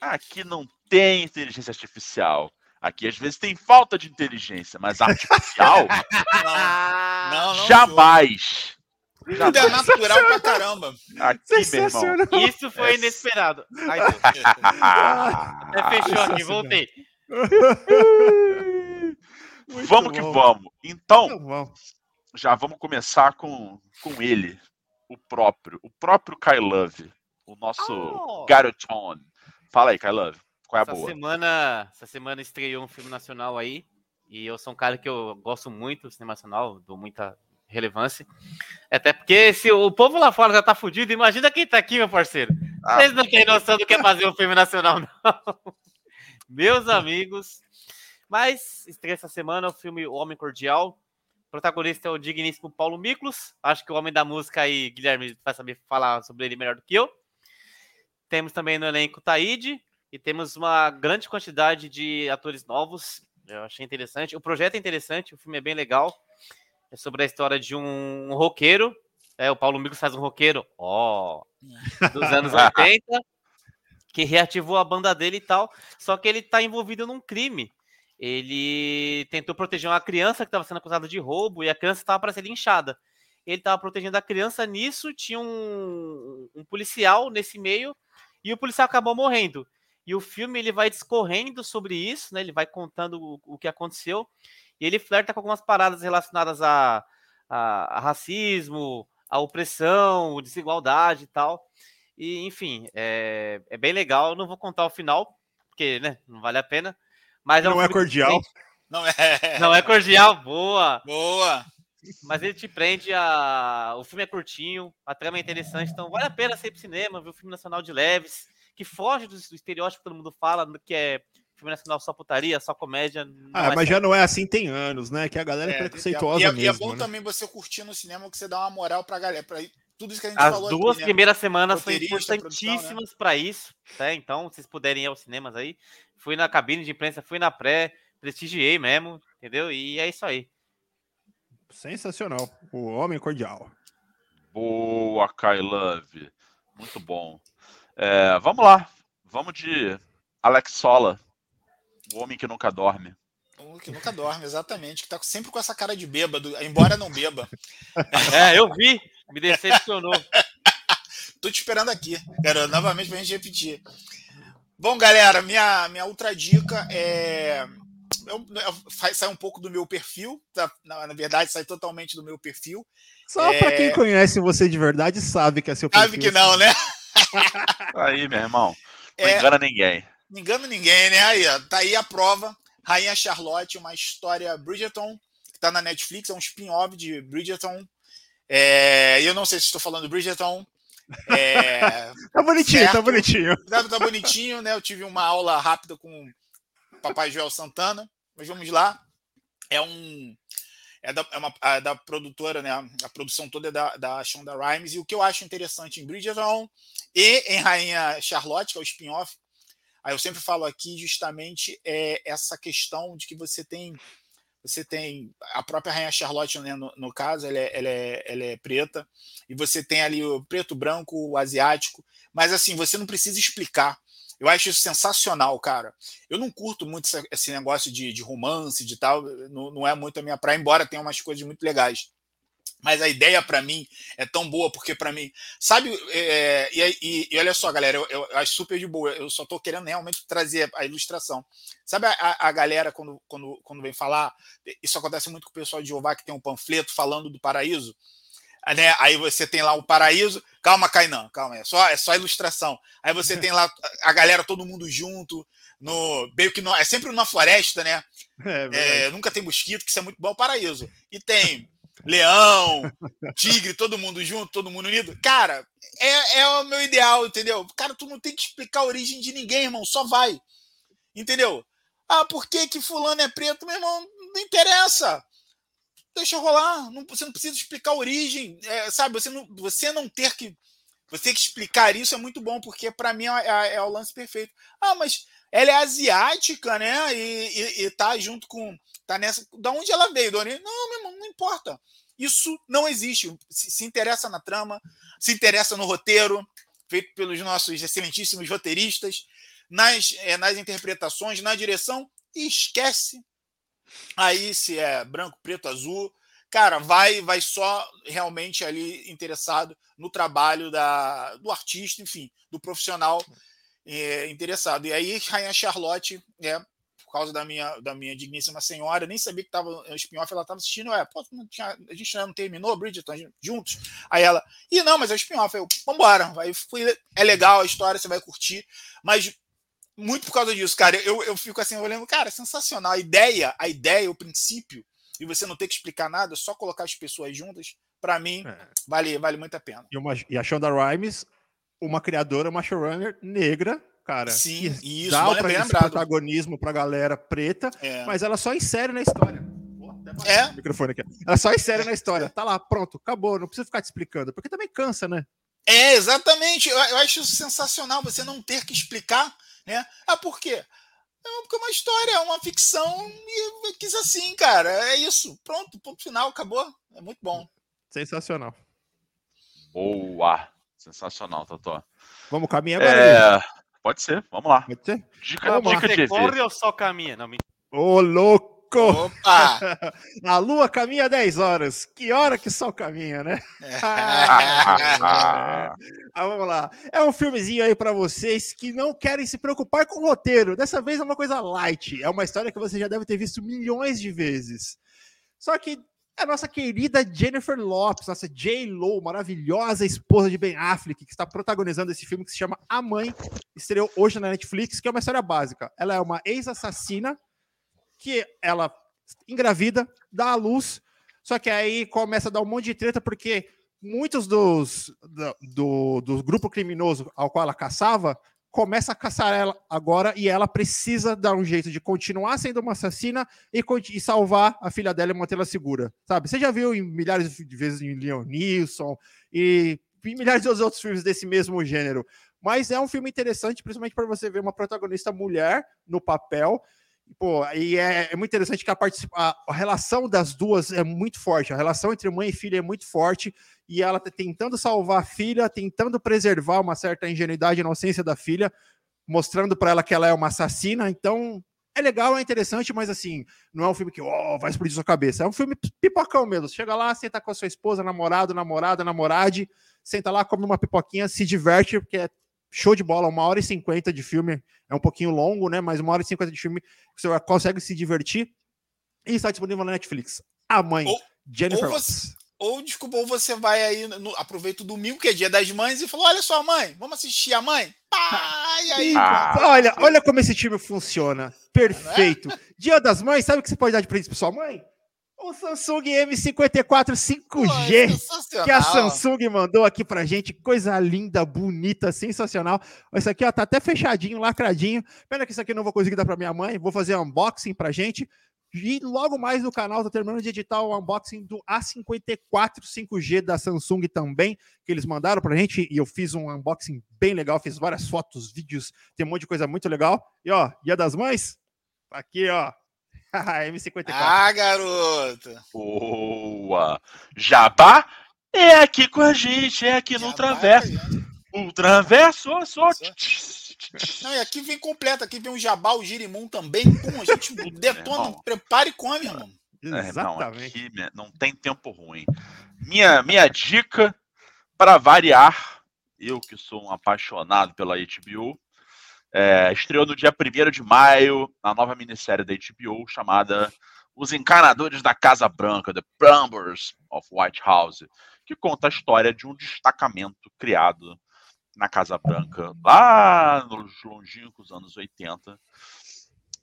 Aqui não tem inteligência artificial. Aqui às vezes tem falta de inteligência, mas artificial? não, não, não, jamais. Tudo é natural pra caramba. Aqui, meu irmão. Isso foi é... inesperado. Ai, Até fechou aqui, voltei. vamos bom. que vamos. Então, já vamos começar com, com ele, o próprio, o próprio Kai Love, o nosso oh. garotão. Fala aí, Kai Love. Qual é a essa boa? Semana, essa semana estreou um filme nacional aí. E eu sou um cara que eu gosto muito do cinema nacional, dou muita relevância. Até porque se o povo lá fora já tá fudido, imagina quem tá aqui, meu parceiro. Ah, Vocês não têm noção do que é fazer um filme nacional, não. Meus amigos. Mas estreia essa semana o filme O Homem Cordial. O protagonista é o digníssimo Paulo Miklos. Acho que o homem da música aí, Guilherme, vai saber falar sobre ele melhor do que eu. Temos também no elenco Taíde e temos uma grande quantidade de atores novos. Eu achei interessante. O projeto é interessante, o filme é bem legal. É sobre a história de um, um roqueiro. É, o Paulo Migos faz um roqueiro, ó, oh, dos anos 80, que reativou a banda dele e tal. Só que ele está envolvido num crime. Ele tentou proteger uma criança que estava sendo acusada de roubo e a criança estava para ser linchada. Ele estava protegendo a criança. Nisso tinha um, um policial nesse meio e o policial acabou morrendo. E o filme ele vai discorrendo sobre isso, né? Ele vai contando o, o que aconteceu e ele flerta com algumas paradas relacionadas a, a, a racismo, a opressão, desigualdade e tal. E, enfim, é, é bem legal. não vou contar o final, porque né, não vale a pena. Mas não é, um é cordial. Não é. Não é cordial, boa. Boa. Mas ele te prende a. O filme é curtinho, a trama é interessante, então vale a pena ser pro cinema, ver o filme nacional de leves, que foge do, do estereótipo que todo mundo fala, que é filme nacional só putaria, só comédia. Ah, é mas já não é assim tem anos, né? Que a galera é, é preconceituosa e é, mesmo. E é bom né? também você curtir no cinema que você dá uma moral pra galera, pra tudo isso que a gente As falou duas aqui, né? primeiras semanas são Roteirista, importantíssimas né? para isso, tá? Então, vocês puderem ir aos cinemas aí. Fui na cabine de imprensa, fui na pré, prestigiei mesmo, entendeu? E é isso aí. Sensacional. O Homem Cordial. Boa, Kai Love. Muito bom. É, vamos lá. Vamos de Alex Sola, o homem que nunca dorme. Um que nunca dorme, exatamente. Que tá sempre com essa cara de bêbado, embora não beba. É, eu vi, me decepcionou. Tô te esperando aqui. Quero novamente pra gente repetir. Bom, galera, minha, minha ultra dica é. Eu, eu, sai um pouco do meu perfil, tá? na, na, verdade, sai totalmente do meu perfil. Só É. pra quem conhece você de verdade sabe que é seu Sabe que não, né? Aí, meu irmão. Não É. engana ninguém. Não engano ninguém, né? Aí, ó, tá aí a prova. Rainha Charlotte, uma história Bridgerton, que tá na Netflix, é um spin-off de Bridgerton. É, eu não sei se estou falando Bridgerton. É, Tá bonitinho, tá Certo. bonitinho. tá, tá bonitinho, né? Eu tive uma aula rápida com o Papai Joel Santana, mas vamos lá. É um. É da, é uma, a- da produtora, né? A produção toda é da, da Shonda Rhimes. E o que eu acho interessante em Bridgerton e em Rainha Charlotte, que é o spin-off, aí eu sempre falo aqui justamente é essa questão de que você tem. Você tem a própria Rainha Charlotte, né, no, no caso, ela é, ela, é, ela é preta, e você tem ali o preto, branco, o asiático, mas assim, você não precisa explicar. Eu acho isso sensacional, cara. Eu não curto muito esse- negócio de, de romance, de tal, não, não é muito a minha praia, embora tenha umas coisas muito legais. Mas a ideia para mim é tão boa, porque para mim, sabe, é, e, e- e olha só, galera, eu, eu acho super de boa, eu só tô querendo realmente trazer a ilustração. Sabe a, a- a galera quando, quando, quando vem falar, isso acontece muito com o pessoal de Jeová que tem um panfleto falando do paraíso, né? Aí você tem lá o paraíso, calma, Kainan, calma, é só, é só ilustração. Aí você tem lá a galera, todo mundo junto, no meio que no- é sempre numa floresta, né? É, verdade. É, nunca tem mosquito, que isso é muito bom, é o paraíso. E tem leão, tigre, todo mundo junto, todo mundo unido. Cara, é, é o meu ideal, entendeu? Cara, tu não tem que explicar a origem de ninguém, irmão, só vai. Entendeu? Ah, por que que fulano é preto? Meu irmão, não interessa. Deixa rolar. Não, você não precisa explicar a origem, é, sabe? Você não, você não ter que você que explicar isso é muito bom, porque para mim é, é- é o lance perfeito. Ah, mas ela é asiática, né? E, e, e tá junto com. Tá nessa. Da onde ela veio, Doni? Não, meu irmão, não importa. Isso não existe. Se, se interessa na trama, se interessa no roteiro, feito pelos nossos excelentíssimos roteiristas, nas, eh, nas interpretações, na direção, e esquece. Aí se é branco, preto, azul. Cara, vai, vai só realmente ali interessado no trabalho da, do artista, enfim, do profissional é, interessado. E aí, Rainha Charlotte, é, por causa da minha, da minha digníssima senhora, nem sabia que estava no spin-off, ela estava assistindo, é, pô, tinha- a gente não terminou, Bridgerton, juntos? Aí ela, e não, mas é o spin-off, eu, vambora, aí fui, é legal a história, você vai curtir, mas muito por causa disso, cara, eu, eu fico assim, olhando, cara, é sensacional, a ideia, a ideia, o princípio, e você não ter que explicar nada, só colocar as pessoas juntas, para mim, É. vale, vale muito a pena. E, uma- e a Shonda Rhimes, uma criadora, uma showrunner negra, cara. Sim, isso, dá bom pra esse protagonismo pra galera preta, É. mas ela só insere na história. É. o microfone aqui. Ela só insere na história. Tá lá, pronto, acabou. Não precisa ficar te explicando, porque também cansa, né? É, exatamente. Eu, eu acho isso sensacional você não ter que explicar, né? Ah, por quê? É porque é uma história, é uma ficção e eu quis assim, cara. É isso. Pronto, ponto final, acabou. É muito bom. Sensacional. Boa. Sensacional, Totó. Vamos caminhar agora. É, pode ser, vamos lá. Pode ser? Dica, Vamos lá. dica de Você corre ou só caminha? Não, mentira. Ô, louco! Opa! A lua caminha 10 horas. Que hora que o sol caminha, né? Ah, vamos lá. É um filmezinho aí pra vocês que não querem se preocupar com o roteiro. Dessa vez é uma coisa light. É uma história que você já deve ter visto milhões de vezes. Só que a nossa querida Jennifer Lopes, nossa J-Lo, maravilhosa esposa de Ben Affleck, que está protagonizando esse filme que se chama A Mãe, estreou hoje na Netflix, que é uma história básica. Ela é uma ex-assassina que ela engravida, dá à luz, só que aí começa a dar um monte de treta porque muitos dos do, do, grupo criminoso ao qual ela caçava começa a caçar ela agora e ela precisa dar um jeito de continuar sendo uma assassina e, e salvar a filha dela e mantê-la segura, sabe? Você já viu em milhares de vezes em Leon Nilsson e em milhares de outros filmes desse mesmo gênero. Mas é um filme interessante, principalmente para você ver uma protagonista mulher no papel Pô, e é, é, muito interessante que a, a, relação das duas é muito forte. A relação entre mãe e filha é muito forte. E ela tá tentando salvar a filha, tentando preservar uma certa ingenuidade e inocência da filha, mostrando para ela que ela é uma assassina. Então, é legal, é interessante, mas assim, não é um filme que oh, vai explodir sua cabeça. É um filme pipocão mesmo. chega lá, senta com a sua esposa, namorado, namorada, namorade, senta lá, come uma pipoquinha, se diverte, porque é show de bola, uma hora e cinquenta de filme, é um pouquinho longo, né? Mas uma hora e cinquenta de filme, você consegue se divertir. E está disponível na Netflix. A mãe, ou, Jennifer. Ou você, ou, desculpa, ou você vai aí, no, aproveita o domingo, que é dia das mães, e fala: olha só, mãe, vamos assistir a mãe? Pai, aí, ah, olha, olha como esse time funciona. Perfeito. É? Dia das mães, sabe o que você pode dar de presente para sua mãe? O Samsung M54 5G Pô, que a Samsung mandou aqui pra gente, coisa linda, bonita, sensacional. Esse aqui ó, tá até fechadinho, lacradinho. Pena que isso aqui eu não vou conseguir dar pra minha mãe, vou fazer um unboxing pra gente. E logo mais no canal, tô terminando de editar o unboxing do A54 5G da Samsung também, que eles mandaram pra gente, e eu fiz um unboxing bem legal, fiz várias fotos, vídeos, tem um monte de coisa muito legal. E ó, Dia das Mães, aqui ó, M54. Ah, garoto! Boa! Jabá é aqui com a gente, é aqui Jabá no Traverso. O Traverso, só. Não, e aqui vem completo, aqui vem o Jabá, o Girimum também. Pum, a gente detona, prepara e come, irmão. É, Exatamente. Não, aqui não tem tempo ruim. Minha, minha dica, para variar, eu que sou um apaixonado pela HBO, é, estreou no dia 1 de maio a nova minissérie da HBO chamada Os Encanadores da Casa Branca, The Plumbers of White House, que conta a história de um destacamento criado na Casa Branca lá nos longínquos anos 80.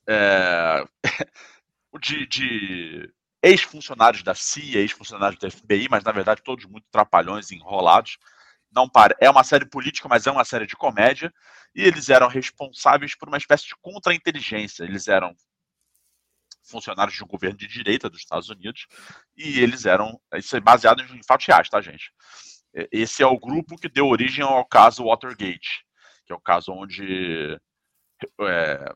É, de, de ex-funcionários da CIA, ex-funcionários da FBI, mas na verdade todos muito trapalhões enrolados não para. É uma série política, mas é uma série de comédia. E eles eram responsáveis por uma espécie de contra-inteligência. Eles eram funcionários de um governo de direita dos Estados Unidos e eles eram isso é baseado em fatos reais, tá, gente? Esse é o grupo que deu origem ao caso Watergate, que é o caso onde é,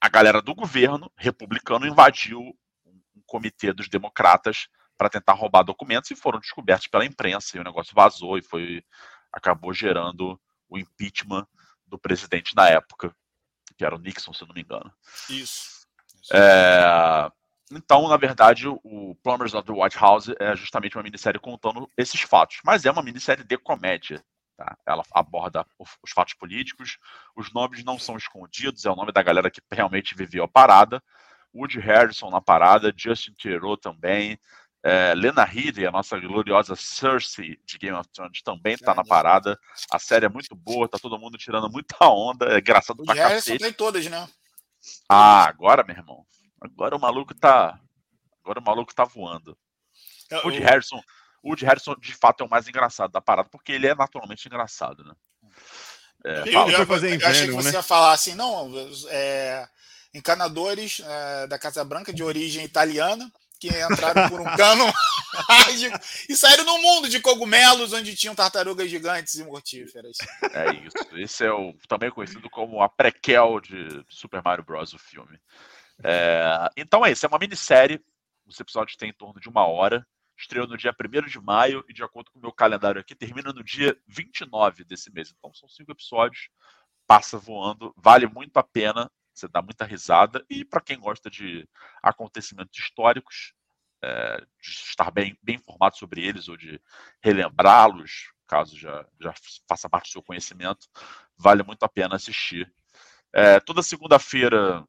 a galera do governo republicano invadiu um comitê dos democratas para tentar roubar documentos e foram descobertos pela imprensa e o negócio vazou e foi acabou gerando o impeachment do presidente na época, que era o Nixon, se não me engano. Isso. Isso. É, então, na verdade, o Plumbers of the White House é justamente uma minissérie contando esses fatos, mas é uma minissérie de comédia. Tá? Ela aborda os fatos políticos, os nomes não são escondidos, é o nome da galera que realmente viveu a parada. Woody Harrison na parada, Justin Theroux também, é, Lena Headey, a nossa gloriosa Cersei de Game of Thrones, também está na parada. A série é muito boa, tá todo mundo tirando muita onda, é engraçado o pra Harrison cacete. tem todas, né? Ah, agora, meu irmão. Agora o maluco tá. Agora o maluco tá voando. É, o Woody Harrison, Woody Harrison, de fato, é o mais engraçado da parada, porque ele é naturalmente engraçado, né? É, eu, eu, eu, fazer inverno, eu achei que você né? ia falar assim, não, é, encanadores é, da Casa Branca de origem italiana que entraram por um cano e saíram no mundo de cogumelos onde tinham tartarugas gigantes e mortíferas. É isso. Esse é o também conhecido como a prequel de Super Mario Bros. o filme. É, então é isso, é uma minissérie. Os episódios têm em torno de uma hora. Estreou no dia 1 de maio e, de acordo com o meu calendário aqui, termina no dia 29 desse mês. Então são cinco episódios, passa voando, vale muito a pena você dá muita risada. E para quem gosta de acontecimentos históricos, é, de estar bem, bem informado sobre eles ou de relembrá-los, caso já, já faça parte do seu conhecimento, vale muito a pena assistir. É, toda segunda-feira,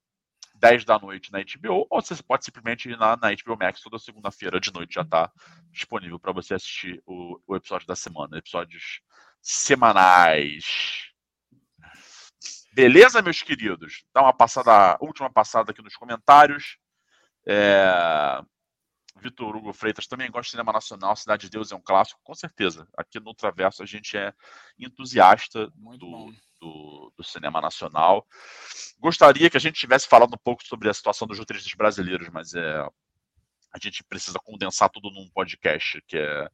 10 da noite na HBO, ou você pode simplesmente ir na, na HBO Max toda segunda-feira de noite já está disponível para você assistir o, o, episódio da semana, episódios semanais. Beleza, meus queridos? Dá uma passada, última passada aqui nos comentários. É... Vitor Hugo Freitas também gosta de cinema nacional, Cidade de Deus é um clássico, com certeza. Aqui no Traverso a gente é entusiasta do, do, do, cinema nacional. Gostaria que a gente tivesse falado um pouco sobre a situação dos roteiristas brasileiros, mas é, a gente precisa condensar tudo num podcast que é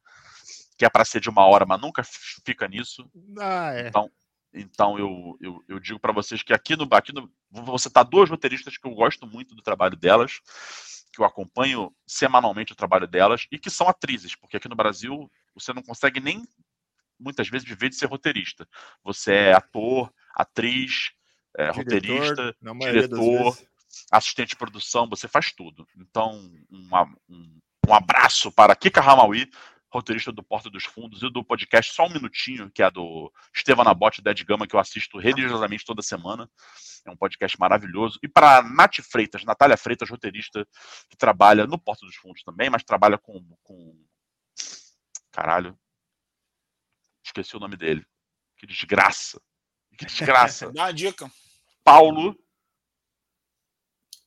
que é para ser de uma hora, mas nunca fica nisso. Ah, é. Então, então eu, eu, eu digo para vocês que aqui no, aqui no vou citar duas roteiristas que eu gosto muito do trabalho delas, que eu acompanho semanalmente o trabalho delas e que são atrizes, porque aqui no Brasil você não consegue nem muitas vezes viver de ser roteirista. Você é ator, atriz, é, roteirista, diretor, assistente de produção, você faz tudo. Então, uma, um, um abraço para Kika Ramaui, roteirista do Porta dos Fundos e do podcast Só Um Minutinho, que é do Estevam Nabote da Ed Gama, que eu assisto religiosamente toda semana. É um podcast maravilhoso. E para Nath Freitas, Natália Freitas, roteirista, que trabalha no Porta dos Fundos também, mas trabalha com. com... Caralho, Esqueci o nome dele. Que desgraça. Que desgraça. Dá uma dica. Paulo.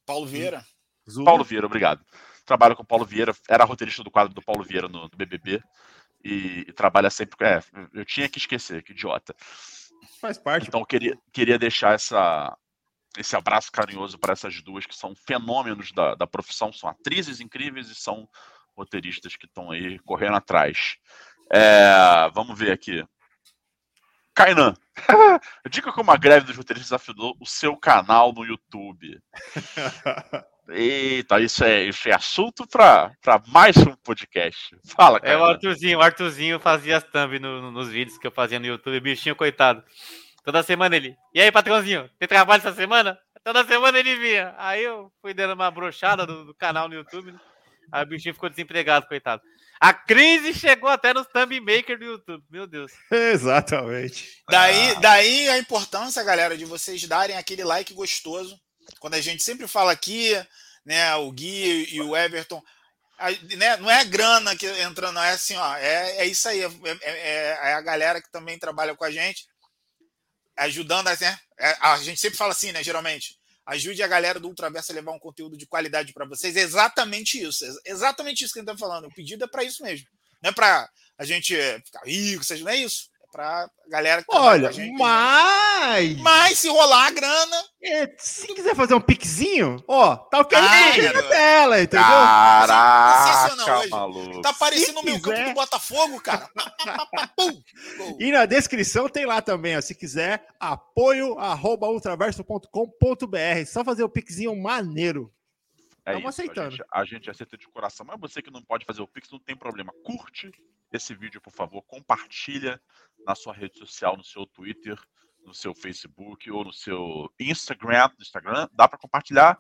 Paulo Vieira. Zulu. Paulo Vieira, obrigado. Trabalha com o Paulo Vieira, era roteirista do quadro do Paulo Vieira no, no BBB. E, e, trabalha sempre. É, eu tinha que esquecer, que idiota. Faz parte. Então, queria, queria deixar essa, esse abraço carinhoso para essas duas que são fenômenos da, da profissão, são atrizes incríveis e são roteiristas que estão aí correndo atrás. É, vamos ver aqui. Kainan, diga como a greve dos roteiristas afetou o seu canal no YouTube. Eita, isso é, isso é assunto para mais um podcast. Fala, cara. É o Arthurzinho, o Arthurzinho fazia as thumb no, no, nos vídeos que eu fazia no YouTube, bichinho coitado. Toda semana ele. E aí, patrãozinho, tem trabalho essa semana? Toda semana ele vinha. Aí eu fui dando uma brochada do, do canal no YouTube. Né? Aí o bichinho ficou desempregado, coitado. A crise chegou até no thumb maker do YouTube, meu Deus. Exatamente. Daí, ah. daí a importância, galera, de vocês darem aquele like gostoso. Quando a gente sempre fala aqui, né, o Gui e o Everton, a, né, não é a grana que entra, não é assim, ó, é, é isso aí, é, é, é a galera que também trabalha com a gente, ajudando, né? É, a gente sempre fala assim, né, geralmente, Ajude a galera do Ultraverso a levar um conteúdo de qualidade para vocês. É exatamente isso. É exatamente isso que a gente está falando. O pedido é para isso mesmo. Não é para a gente ficar rico, seja, não é isso pra galera que Olha, gente, mas. Né? Mas se rolar a grana. É, se quiser fazer um piquezinho, ó, tá o que na tela, entendeu? Caraca, maluco. Tá aparecendo o meu campo do Botafogo, cara. e na descrição tem lá também, ó, se quiser, apoio arroba ultraverso.com.br. Só fazer o piquezinho maneiro. É Estamos aceitando. A gente, a gente aceita de coração, mas você que não pode fazer o Pix, não tem problema. Curte esse vídeo, por favor, compartilha na sua rede social, no seu Twitter, no seu Facebook ou no seu Instagram. Instagram dá para compartilhar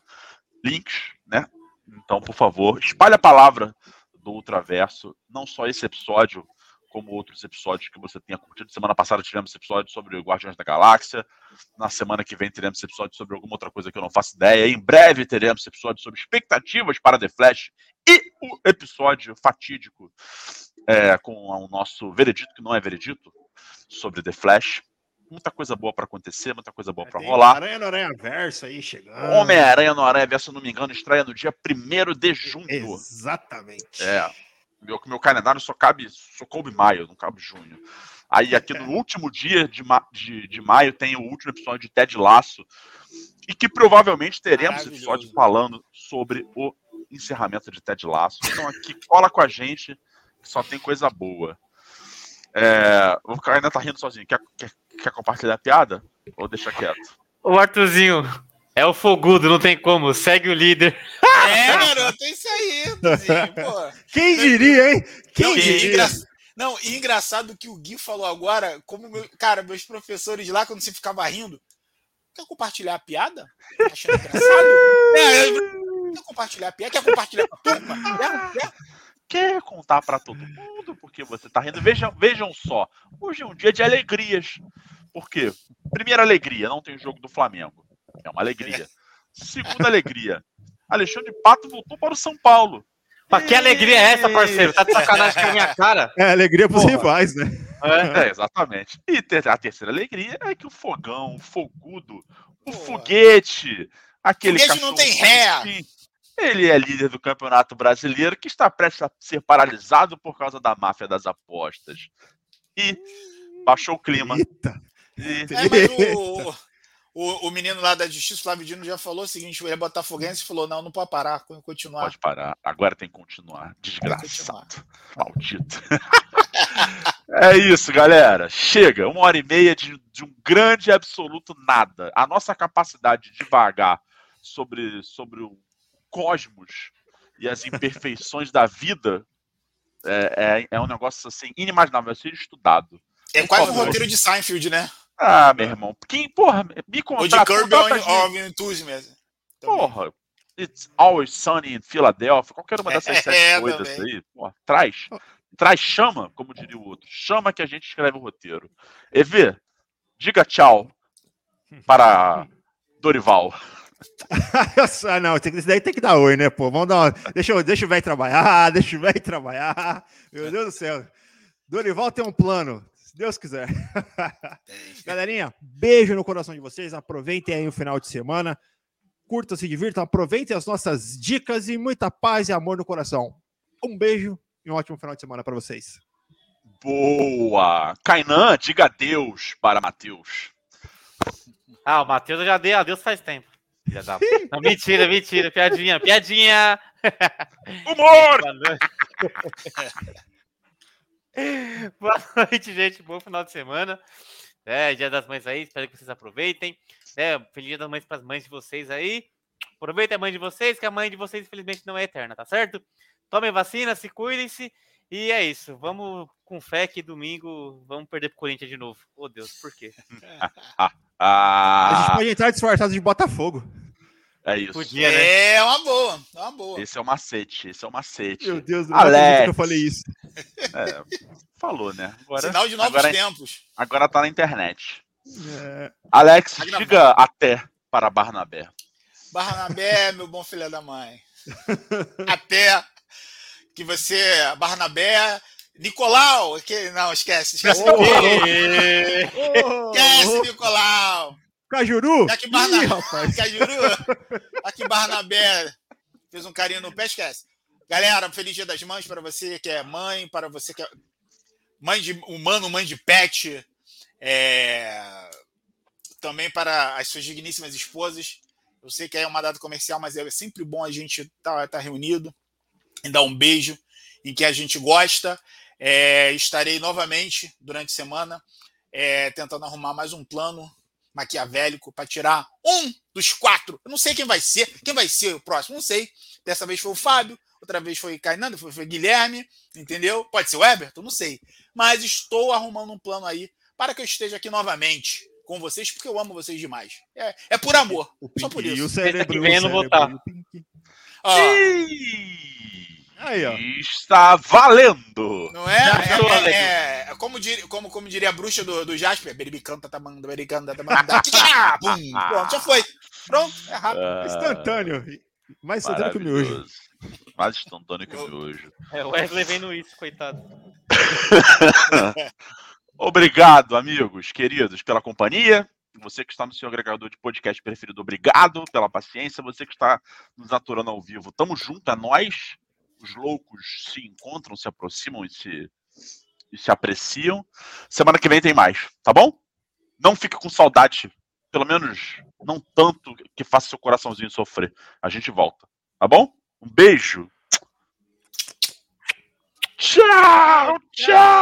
links, né? Então, por favor, espalhe a palavra do Ultraverso, não só esse episódio, como outros episódios que você tenha curtido. Semana passada tivemos episódio sobre Guardiões da Galáxia. Na semana que vem teremos episódio sobre alguma outra coisa que eu não faço ideia. Em breve teremos episódio sobre expectativas para The Flash e o episódio fatídico é, com o nosso veredito, que não é veredito, sobre The Flash. Muita coisa boa para acontecer, muita coisa boa é, para rolar. Aranha no Aranha Verso aí chegando. Homem-Aranha no Aranha Verso, se não me engano, estreia no dia 1 de junho. Exatamente. É. Meu, meu calendário só cabe, só coube maio, não cabe junho. Aí aqui no último dia de, ma de, de maio tem o último episódio de Ted Laço. E que provavelmente teremos episódio falando sobre o encerramento de Ted Laço. Então aqui cola com a gente só tem coisa boa. É, o cara ainda tá rindo sozinho. Quer, quer, quer compartilhar a piada? Ou deixa quieto? O Arthurzinho, é o fogudo, não tem como. Segue o líder. É, garoto, é isso aí, Arthurzinho, pô. Quem diria, hein? Quem não, diria? Engra... Não, e engraçado que o Gui falou agora, como, meu... cara, meus professores lá, quando você ficava rindo, quer compartilhar a piada? Tá achando engraçado? é, quer compartilhar a piada? Quer compartilhar a? Quer? Quer? Quer contar para todo mundo porque você tá rindo. Vejam, vejam só, hoje é um dia de alegrias. Por quê? Primeira alegria, não tem jogo do Flamengo. É uma alegria. Segunda alegria. Alexandre Pato voltou para o São Paulo. Mas que alegria é essa, parceiro? Tá de sacanagem com a minha cara? É alegria pros Porra. rivais, né? É. É, exatamente. E ter- a terceira alegria é que o fogão, o fogudo, o Porra. foguete, aquele Foguete não cachorro tem ré. Ele é líder do Campeonato Brasileiro que está prestes a ser paralisado por causa da máfia das apostas. E baixou o clima. Eita. E É, o, o, o menino lá da Justiça, Flávio Dino, já falou o seguinte: ele é botafoguense e falou: não, não pode parar, pode continuar. pode parar. Agora tem que continuar. Que continuar. Desgraçado. Maldito. é isso, galera. Chega. Uma hora e meia de, de um grande e absoluto nada. A nossa capacidade de divagar sobre, sobre o cosmos e as imperfeições da vida é, é, é um negócio assim inimaginável. Vai ser estudado. É quase um roteiro de Seinfeld, né? Ah, meu irmão. Quem, porra, me Ou de contrata. Kirby contrata of gente. Enthusiasm. Porra, It's Always Sunny in Philadelphia, qualquer uma dessas É, sete coisas também. aí, porra, traz. Traz, chama, como diria o outro. Chama que a gente escreve o roteiro. EV, diga tchau para Dorival. ah, não, tem, isso daí tem que dar oi, né, pô? Vamos dar uma... deixa, eu- deixa o velho trabalhar, deixa o velho trabalhar. Meu Deus do céu. Dorival tem um plano, se Deus quiser. Galerinha, beijo no coração de vocês. Aproveitem aí o final de semana. Curtam, se divirtam, aproveitem as nossas dicas e muita paz e amor no coração. Um beijo e um ótimo final de semana para vocês. Boa! Kainan, diga adeus para Matheus. Ah, o Matheus eu já dei adeus faz tempo. Filha da... Não, mentira, mentira. Piadinha, piadinha. Humor! Boa noite. Boa noite, gente. Bom final de semana. É, dia das mães aí, espero que vocês aproveitem. É, feliz dia das mães para as mães de vocês aí. Aproveitem a mãe de vocês, que a mãe de vocês, infelizmente, não é eterna, tá certo? Tomem vacina, se cuidem-se. E é isso. Vamos com fé que domingo vamos perder pro Corinthians de novo. Oh, Deus, por quê? A gente Ah, pode entrar disfarçado de Botafogo. é isso. Podia, né? É uma boa, é uma boa. Esse é o macete, esse é o macete. Meu Deus, não Alex. eu falei isso. É, falou, né? Agora, Sinal de novos agora, tempos. agora tá na internet. É, Alex, diga até para Barnabé. Barnabé, meu bom filho da mãe. Até que você, Barnabé, Nicolau, que não esquece, esquece, Ê, ô, esquece ô, Nicolau. Cajuru! Ih, Barnabé, rapaz. Cajuru, aqui Barnabé fez um carinho no pé, esquece. Galera, feliz dia das mães para você que é mãe, para você que é mãe de humano, mãe de pet, é, também para as suas digníssimas esposas. Eu sei que é uma data comercial, mas é sempre bom a gente estar reunido e dar um beijo em que a gente gosta. É, estarei novamente durante a semana é, tentando arrumar mais um plano maquiavélico para tirar um dos quatro. Eu não sei quem vai ser, quem vai ser o próximo, não sei. Dessa vez foi o Fábio, outra vez foi Cainando, foi, foi Guilherme, entendeu? Pode ser o Everton, não sei. Mas estou arrumando um plano aí para que eu esteja aqui novamente com vocês, porque eu amo vocês demais. É, é por amor. O Só por isso. e o cérebro. que vem não vou cérebro tá. Aí, ó. Está valendo! não é? É, Alex. é, é como, diria, como, como diria a bruxa do, do Jasper, beribicanta, tamanda, bericanta, tamanda, tchá, pum, pronto, já foi. Pronto, é rápido. Ah, Instantâneo. Mais instantâneo que o miojo. Mais instantâneo que o miojo. É, o Wesley vendo isso, coitado. Obrigado, amigos, queridos, pela companhia. Você que está no seu agregador de podcast preferido, obrigado pela paciência. Você que está nos aturando ao vivo, tamo junto, é nós. Os loucos se encontram, se aproximam e se, e se apreciam. Semana que vem tem mais, tá bom? Não fique com saudade, pelo menos não tanto que faça seu coraçãozinho sofrer. A gente volta, tá bom? Um beijo. Tchau, tchau.